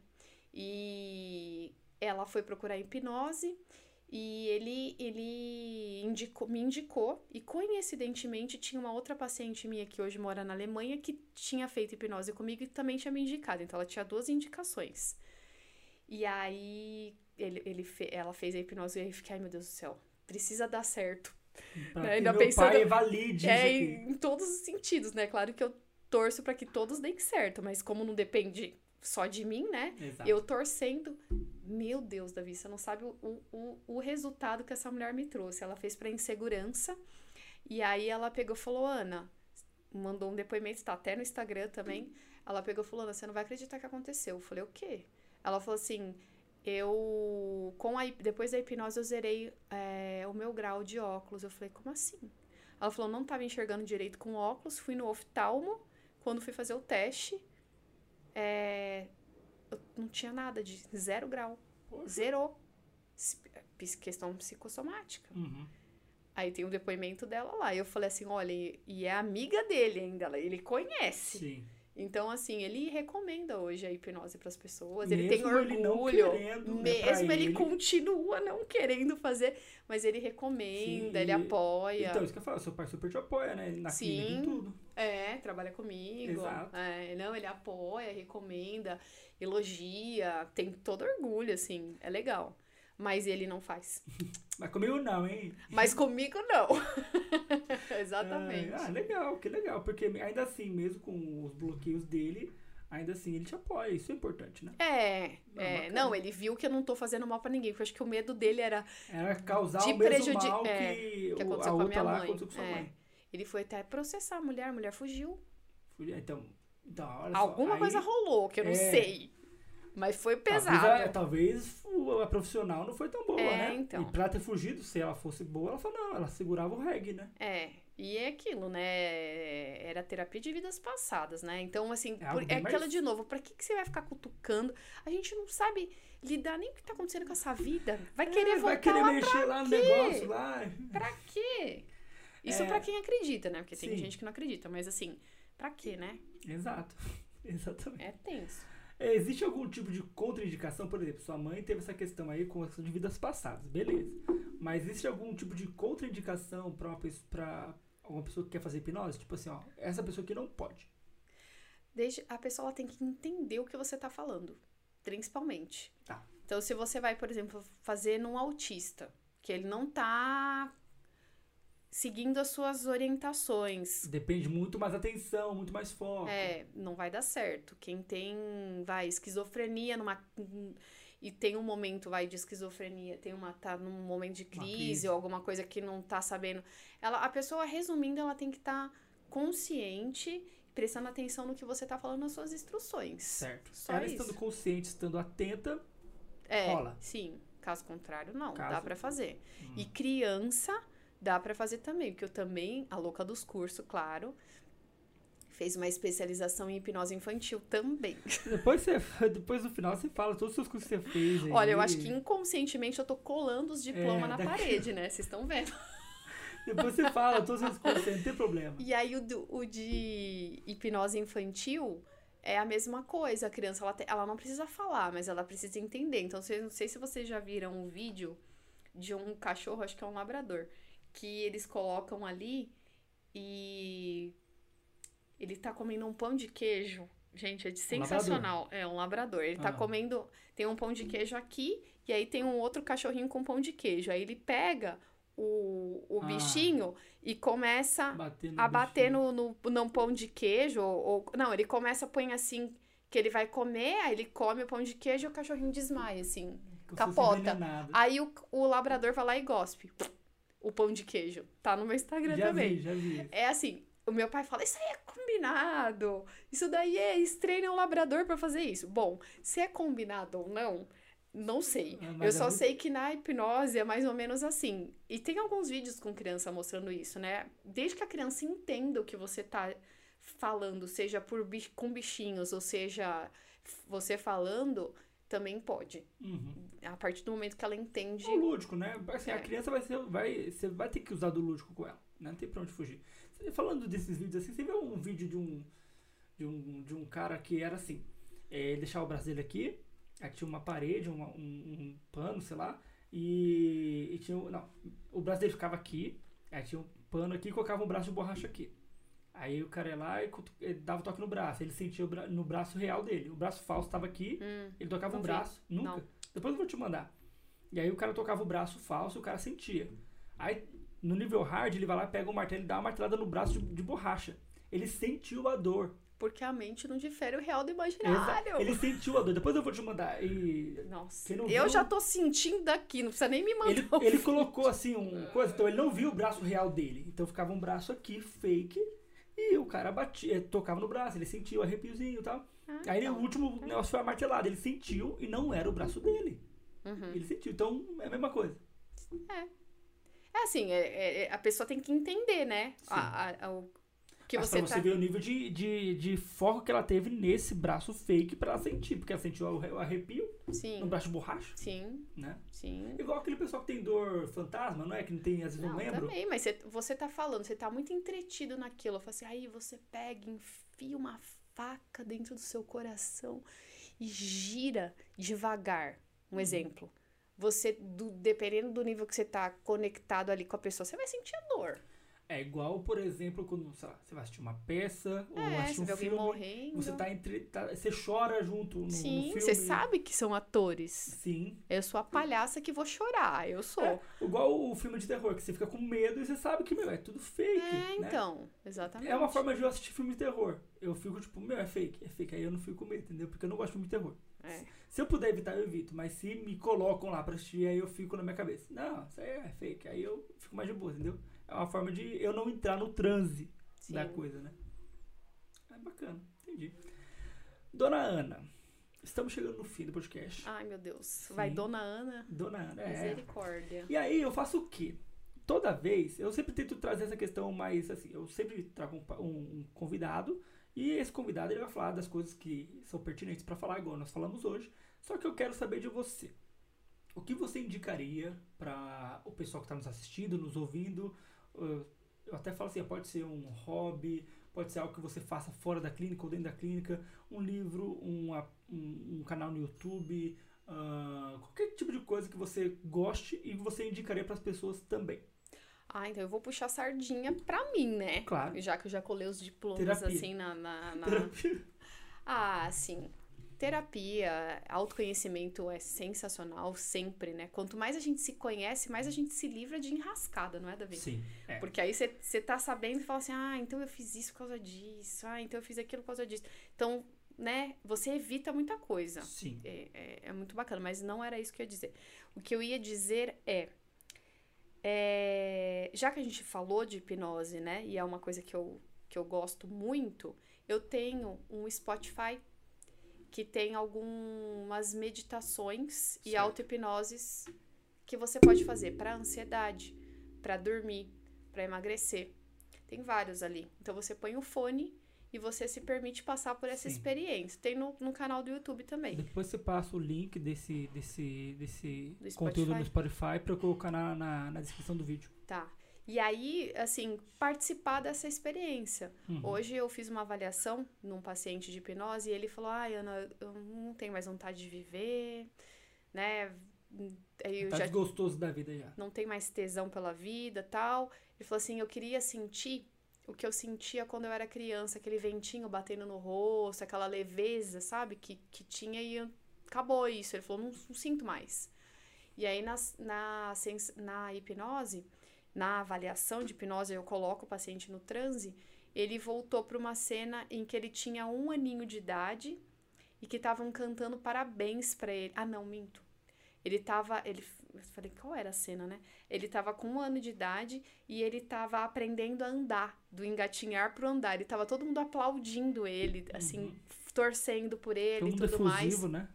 E ela foi procurar hipnose e ele, ele indicou, me indicou. E coincidentemente tinha uma outra paciente minha que hoje mora na Alemanha que tinha feito hipnose comigo e também tinha me indicado. Então ela tinha duas indicações. E aí ele, ele fe- ela fez a hipnose e eu fiquei, ai meu Deus do céu, precisa dar certo. Pra Né, que ainda meu pensando- pai valide É, em todos os sentidos, né? Claro que eu torço pra que todos deem certo, mas como não depende só de mim, né? Exato. Eu torcendo. Meu Deus, Davi, você não sabe o, o, o resultado que essa mulher me trouxe. Ela fez pra insegurança. E aí ela pegou e falou: Ana, mandou um depoimento, tá até no Instagram também. Ela pegou e falou: Ana, você não vai acreditar que aconteceu. Eu falei: o quê? Ela falou assim: eu. Com a, depois da hipnose, eu zerei é, o meu grau de óculos. Eu falei: como assim? Ela falou: não tava enxergando direito com óculos, fui no oftalmo. Quando fui fazer o teste, é, eu não tinha nada de zero grau. Poxa. Zerou. Questão psicossomática. Uhum. Aí tem o depoimento dela lá. Eu falei assim: olha, e e é amiga dele ainda, ele conhece. Sim. Então, assim, ele recomenda hoje a hipnose para as pessoas. ele Mesmo tem ele não orgulho. querendo, né, mesmo ele, ele. continua não querendo fazer, mas ele recomenda, Sim, ele apoia. Então, isso que eu falo, seu pai super te apoia, né? Na Sim. tudo. É, trabalha comigo. Exato. É, não, ele apoia, recomenda, elogia, tem todo orgulho, assim, é legal. Mas ele não faz. *laughs* Mas comigo não, hein? Mas comigo não. *laughs* Exatamente. Ah, legal, que legal. Porque ainda assim, mesmo com os bloqueios dele, ainda assim ele te apoia. Isso é importante, né? É, Não, é, bacana. não, ele viu que eu não tô fazendo mal pra ninguém, porque eu acho que o medo dele era Era causar De o mesmo mal é, que, que aconteceu a com a minha lá mãe. aconteceu com sua É. mãe. Ele foi até processar a mulher, a mulher fugiu. Então, então olha Alguma só, aí, coisa rolou, que eu não É. sei. Mas foi Talvez, pesado. a, talvez o- a profissional não foi tão boa, É, né? então. E pra ter fugido, se ela fosse boa, ela falou, não, ela segurava o reggae, né? É, e é aquilo, né? Era terapia de vidas passadas, né? Então, assim, É por- é aquela mais- de novo, pra que, que você vai ficar cutucando? A gente não sabe lidar nem o que tá acontecendo com essa vida. Vai querer É, voltar vai querer lá mexer lá no negócio, lá. pra quê? Isso É. pra quem acredita, né? Porque tem Sim. gente que não acredita, mas assim, pra quê, né? Exato. *laughs* Exatamente. É tenso. É, existe algum tipo de contraindicação? Por exemplo, sua mãe teve essa questão aí com a questão de vidas passadas, beleza. Mas existe algum tipo de contraindicação pra uma pessoa, pra uma pessoa que quer fazer hipnose? Tipo assim, ó, essa pessoa que não pode. Desde, a pessoa ela tem que entender o que você tá falando, principalmente. Tá. Então, se você vai, por exemplo, fazer num autista, que ele não tá seguindo as suas orientações, Depende muito mais atenção, muito mais foco. é, não vai dar certo. Quem tem, vai, esquizofrenia numa e tem um momento, vai, de esquizofrenia, tem uma, tá num momento de crise, crise. ou alguma coisa que não tá sabendo. Ela, a pessoa, resumindo, ela tem que estar consciente, prestando atenção no que você tá falando nas suas instruções. Certo. Só Ela isso. estando consciente, estando atenta, É, Rola. sim. Caso contrário, não, dá Caso- pra fazer. Hum. E criança, dá pra fazer também, porque eu também, a louca dos cursos, claro, fez uma especialização em hipnose infantil também. *laughs* depois, você, depois no final você fala todos os seus cursos que você fez. aí. Olha, eu acho que inconscientemente eu tô colando os diplomas É, na daqui- parede, *laughs* né? Vocês estão vendo. *laughs* Depois você fala todos os cursos, não tem problema. E aí o, do- o de hipnose infantil é a mesma coisa. A criança, ela, te- ela não precisa falar, mas ela precisa entender. Então, vocês- não sei se vocês já viram um vídeo de um cachorro, acho que é um labrador, que eles colocam ali e ele tá comendo um pão de queijo. Gente, é de Um sensacional. É um labrador. Ele tá Ah. comendo, tem um pão de queijo aqui e aí tem um outro cachorrinho com pão de queijo. Aí ele pega o, o Ah. bichinho e começa Bater a bater bichinho. no, no, no pão de queijo, ou, ou- Não, ele começa a põe assim, que ele vai comer, aí ele come o pão de queijo e o cachorrinho desmaia, assim. Como capota. Aí o, o labrador vai lá e gospe o pão de queijo. Tá no meu Instagram já também. vi, já vi. É assim, o meu pai fala, isso aí é combinado. Isso daí é, eles treinam o labrador pra fazer isso. Bom, se é combinado ou não, Não sei. Ah, Eu é só muito- sei que na hipnose é mais ou menos assim. E tem alguns vídeos com criança mostrando isso, né? Desde que a criança entenda o que você tá falando, seja por com bichinhos ou seja você falando, também pode. Uhum. A partir do momento que ela entende. O lúdico, né? Assim, É. A criança vai ser. Vai, você vai ter que usar do lúdico com ela. né? Não tem pra onde fugir. Falando desses vídeos assim, você viu um vídeo de um. De um, de um cara que era assim. é, Ele deixava o braço dele aqui, aí tinha uma parede, uma- um, um pano, sei lá. E, e tinha. Não, o braço dele ficava aqui, aí tinha um pano aqui e colocava um braço de borracha aqui. Aí o cara ia lá e ele dava toque no braço. Ele sentia o bra- no braço real dele. O braço falso estava aqui, Hum, ele tocava o vi. braço. Nunca. Não. Depois eu vou te mandar. E aí o cara tocava o braço falso e o cara sentia. Aí no nível hard ele vai lá, pega o martelo e dá uma martelada no braço de, de borracha. Ele sentiu a dor. porque a mente não difere o real do imaginário. Ele sentiu a dor. Depois eu vou te mandar. E Nossa. Eu viu- já tô sentindo daqui, não precisa nem me mandar. ele, o ele colocou assim um coisa. Então ele não viu o braço real dele. Então ficava um braço aqui, fake. E o cara batia, tocava no braço, ele sentiu o arrepiozinho e tal. Ah, Aí então. o último negócio foi a martelada. Ele sentiu e não era o braço dele. Uhum. Ele sentiu. Então é a mesma coisa. É assim, é- é- é- a pessoa tem que entender, né? A, a- a- o que Mas você pra tá. você ver o nível de, de, de foco que ela teve nesse braço fake pra ela sentir. Porque ela sentiu o arrepio no Sim, braço de borracha, sim, né? sim. Igual aquele pessoal que tem dor fantasma, não é? Que não tem, às vezes não, Não, lembro. também, mas você, você tá falando, você tá muito entretido naquilo. Eu falo assim, aí você pega, enfia uma faca dentro do seu coração e gira devagar. Uhum. Um exemplo. Você, do- dependendo do nível que você tá conectado ali com a pessoa, você vai sentir a dor. É igual, por exemplo, quando sei lá, você vai assistir uma peça ou é, assistir você um alguém filme. morrendo. Você tá entre. tá- você chora junto no, no Sim, filme. você sabe que são atores. Sim. Eu sou a palhaça que vou chorar, eu sou. É, igual o filme de terror, que você fica com medo e você sabe que, meu, é tudo fake. É, né? então, exatamente. É uma forma de eu assistir filme de terror. Eu fico tipo, meu, é fake, é fake. Aí eu não fico com medo, entendeu? Porque eu não gosto de filme de terror. É. Se eu puder evitar, eu evito. Mas se me colocam lá pra assistir, aí eu fico na minha cabeça. Não, isso aí é fake. Aí eu fico mais de boa, entendeu? É uma forma de eu não entrar no transe Sim. da coisa, né? É bacana, entendi. Dona Ana, estamos chegando no fim do podcast. Ai, meu Deus. Vai, Sim. dona Ana. Dona Ana, é. Misericórdia. E aí eu faço o quê? Toda vez, eu sempre tento trazer essa questão mais assim, eu sempre trago um, um- convidado e esse convidado ele vai falar das coisas que são pertinentes para falar igual nós falamos hoje. Só que eu quero saber de você. O que você indicaria para o pessoal que está nos assistindo, nos ouvindo? Uh, Eu até falo assim, pode ser um hobby, pode ser algo que você faça fora da clínica ou dentro da clínica, um livro, um, um, um canal no YouTube, ah, qualquer tipo de coisa que você goste e você indicaria para as pessoas também. Ah, então eu vou puxar sardinha pra mim, né? Claro. Já que eu já colei os diplomas Terapia. assim na. na, na-. *laughs* Ah, sim. Terapia, autoconhecimento é sensacional sempre, né? Quanto mais a gente se conhece, mais a gente se livra de enrascada, não é, Davi? Sim. É. Porque aí você tá sabendo e fala assim, ah, então eu fiz isso por causa disso, ah, então eu fiz aquilo por causa disso. Então, né, você evita muita coisa. Sim. É, é, é muito bacana, mas não era isso que eu ia dizer. O que eu ia dizer é, é, já que a gente falou de hipnose, né, e é uma coisa que eu, que eu gosto muito, eu tenho um Spotify que tem algumas meditações e auto-hipnoses que você pode fazer para ansiedade, para dormir, para emagrecer. Tem vários ali. Então você põe o fone e você se permite passar por essa Sim. experiência. Tem no, no canal do YouTube também. Depois você passa o link desse, desse, desse Do conteúdo Spotify. no Spotify para eu colocar na, na, na descrição do vídeo. Tá. E aí, assim, participar dessa experiência. Uhum. Hoje eu fiz uma avaliação num paciente de hipnose e ele falou: Ai, Ana, eu não tenho mais vontade de viver, né? Eu tá já desgostoso da vida já. não tenho mais tesão pela vida tal. Ele falou assim: eu queria sentir o que eu sentia quando eu era criança, aquele ventinho batendo no rosto, aquela leveza, sabe? Que, que tinha e eu- acabou isso. Ele falou: não, não sinto mais. E aí na, na, na hipnose, na avaliação de hipnose, eu coloco o paciente no transe. Ele voltou para uma cena em que ele tinha um aninho de idade e que estavam cantando parabéns para ele. Ah, não, minto. Ele tava. Ele, eu falei, qual era a cena, né? Ele tava com um ano de idade e ele tava aprendendo a andar, do engatinhar pro andar. Ele tava todo mundo aplaudindo ele, assim, torcendo por ele e tudo mais. efusivo, né?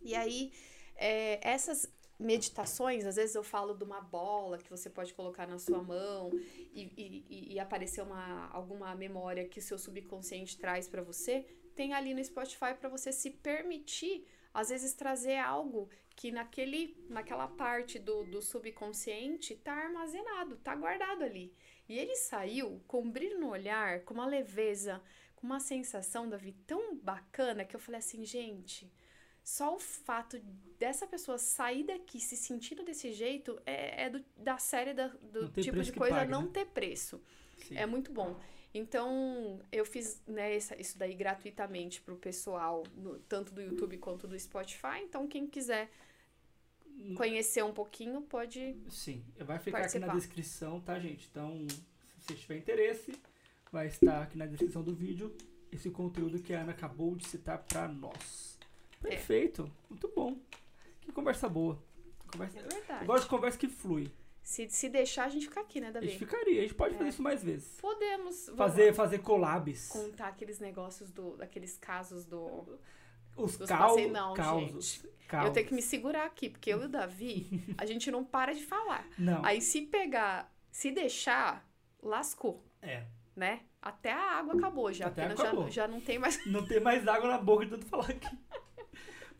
E aí, é, essas meditações, às vezes eu falo de uma bola que você pode colocar na sua mão e, e, e aparecer uma, alguma memória que o seu subconsciente traz para você, tem ali no Spotify para você se permitir, às vezes, trazer algo que naquele, naquela parte do, do subconsciente tá armazenado, tá guardado ali. E ele saiu com um brilho no olhar, com uma leveza, com uma sensação, Davi, tão bacana que eu falei assim, gente, só o fato dessa pessoa sair daqui se sentindo desse jeito é, é do, da série da, do tipo de coisa não né? ter preço. Sim. É muito bom. Então, eu fiz né, isso daí gratuitamente pro pessoal, no, tanto do YouTube quanto do Spotify. Então, quem quiser conhecer um pouquinho, pode. Sim, vai ficar participar. aqui na descrição, tá, gente? Então, se você tiver interesse, vai estar aqui na descrição do vídeo esse conteúdo que a Ana acabou de citar para nós. Perfeito, é. muito bom. Que conversa boa. Conversa... É verdade. Eu gosto de conversa que flui. Se, se deixar, a gente fica aqui, né, Davi? A gente ficaria, a gente pode é. fazer isso mais vezes. Podemos. Fazer, fazer collabs. Contar aqueles negócios do. daqueles casos do. Os causos. Não, causos. Eu tenho que me segurar aqui, porque eu e o Davi, a gente não para de falar. Não. Aí se pegar, se deixar, lascou. É. Né? Até a água acabou já. Até acabou. Já, já não tem mais. Não tem mais água na boca de tanto falar aqui.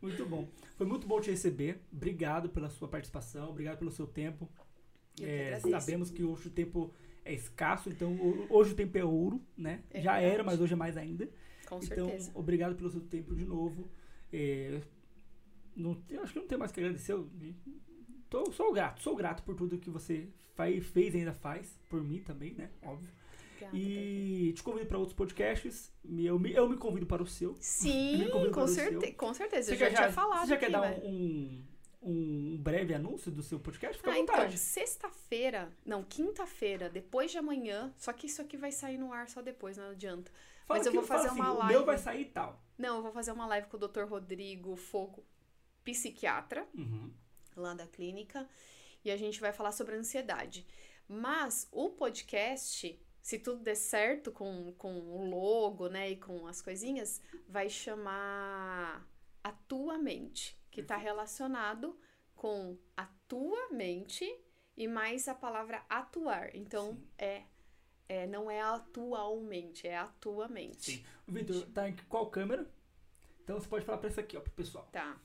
Muito bom. Foi muito bom te receber. Obrigado pela sua participação, obrigado pelo seu tempo. É, sabemos que hoje o tempo é escasso, então hoje o tempo é ouro, né? É Já verdade. era, mas hoje é mais ainda. Com então, certeza. obrigado pelo seu tempo de novo. É, não, acho que não tem mais que agradecer. Eu, tô, sou grato, sou grato por tudo que você faz, fez e ainda faz, por mim também, né? Óbvio. Obrigada, e te convido para outros podcasts. Eu me, eu me convido para o seu. Sim, com, certe com certeza. Você eu já, já tinha falado. Você já quer dar um, um, breve anúncio do seu podcast? Fica ah, então, sexta-feira, não, quinta-feira, depois de amanhã, só que isso aqui vai sair no ar só depois, não adianta. Fala Mas eu vou fazer assim, uma live. O meu vai sair tal. Não, eu vou fazer uma live com o Dr. Rodrigo Fogo, psiquiatra, uhum. lá da clínica, e a gente vai falar sobre ansiedade. Mas o podcast se tudo der certo com, com o logo, né, e com as coisinhas, vai chamar A Tua Mente, que está relacionado com a tua mente e mais a palavra atuar. Então, é, é não é atualmente, é a tua mente. Sim. Vitor, tá em qual câmera? Então você pode falar para essa aqui, ó, pro pessoal. Tá.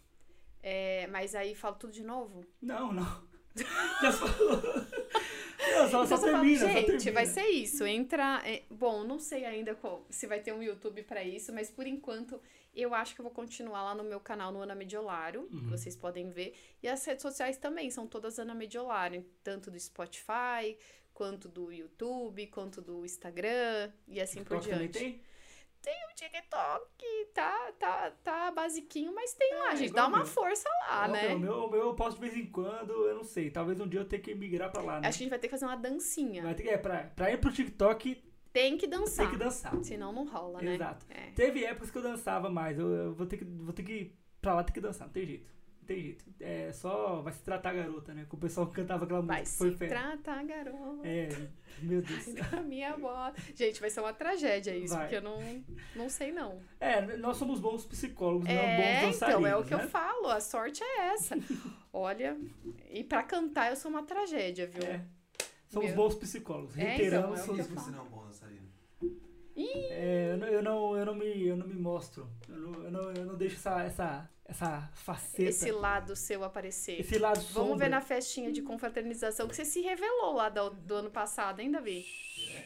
É, mas aí falo tudo de novo? Não, não. *laughs* Já falou. Não, só, só, termina, falo, gente, termina. vai ser isso. Entra. É, bom, não sei ainda qual, se vai ter um YouTube para isso, mas por enquanto eu acho que eu vou continuar lá no meu canal no Ana Mediolaro, uhum. vocês podem ver. E as redes sociais também são todas Ana Mediolaro, tanto do Spotify, quanto do YouTube, quanto do Instagram e assim TikTok por diante. Também tem? Tem o TikTok, tá, tá, tá basiquinho, mas tem é, lá, gente. Dá uma meu. força lá, né? O meu, meu eu posto de vez em quando, eu não sei. Talvez um dia eu tenha que migrar pra lá, né? Acho que a gente vai ter que fazer uma dancinha. Vai ter, é, pra, pra ir pro TikTok, tem que dançar. Tem que dançar. Senão não rola, né? Exato. É. Teve épocas que eu dançava mais. Eu, eu, vou, ter que, vou ter que ir pra lá ter que dançar, não tem jeito. Não tem jeito. É só vai se tratar garota, né? Que o pessoal cantava aquela vai música. Vai se foi tratar garota. É, meu Deus. *laughs* Ai, minha avó. Gente, vai ser uma tragédia isso, vai. porque eu não, não sei não. É, nós somos bons psicólogos, é, não bons dançarinos, então, é o que né? eu falo, a sorte é essa. *laughs* Olha, e pra cantar eu sou uma tragédia, viu? É. Somos Meu. bons psicólogos. Reiteramos. É, então, é somos... Você não é um bom dançarino? É, eu, não, eu, não, eu, não me, eu não me mostro. Eu não, eu não, eu não deixo essa, essa, essa faceta. Esse lado seu aparecer. Esse lado sombra. Vamos ver na festinha de confraternização que você se revelou lá do, do ano passado, hein, Davi?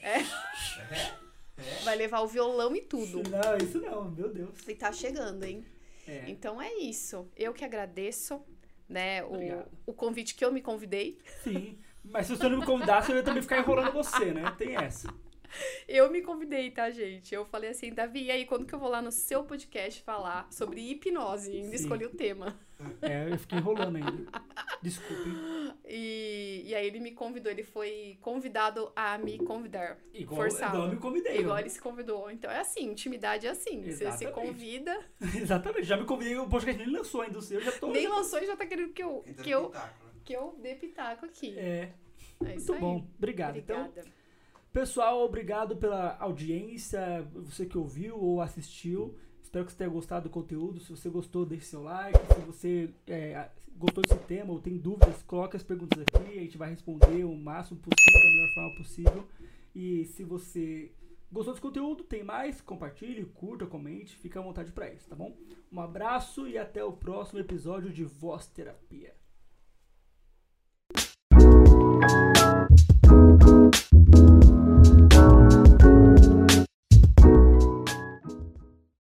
É. é. é. Vai levar o violão e tudo. Não, isso não, meu Deus. E tá chegando, hein? É. Então é isso. Eu que agradeço, né, o, o convite que eu me convidei. Sim. Mas se você não me convidasse, eu ia também ficar enrolando você, né? Tem essa. *laughs* Eu me convidei, tá, gente? Eu falei assim, Davi, e aí quando que eu vou lá no seu podcast falar sobre hipnose? E ainda Sim. escolhi o tema. É, eu fiquei enrolando ainda. *laughs* Desculpe. E, e aí ele me convidou, ele foi convidado a me convidar. Igual, forçado. igual eu me convidei. Igual ele se convidou. Então é assim, intimidade é assim. Exatamente. Você se convida. *laughs* Exatamente. Já me convidei, o podcast nem lançou ainda o seu, já tô. Nem lançou e já tá querendo que eu. Que eu, né? que eu dê pitaco aqui. É. É isso Muito aí. bom. Obrigado. Então, Obrigada. Então, pessoal, obrigado pela audiência, você que ouviu ou assistiu. Espero que você tenha gostado do conteúdo. Se você gostou, deixe seu like. Se você é, gostou desse tema ou tem dúvidas, coloque as perguntas aqui. A gente vai responder o máximo possível, da melhor forma possível. E se você gostou desse conteúdo, tem mais, compartilhe, curta, comente. Fica à vontade para isso, tá bom? Um abraço e até o próximo episódio de Voz Terapia.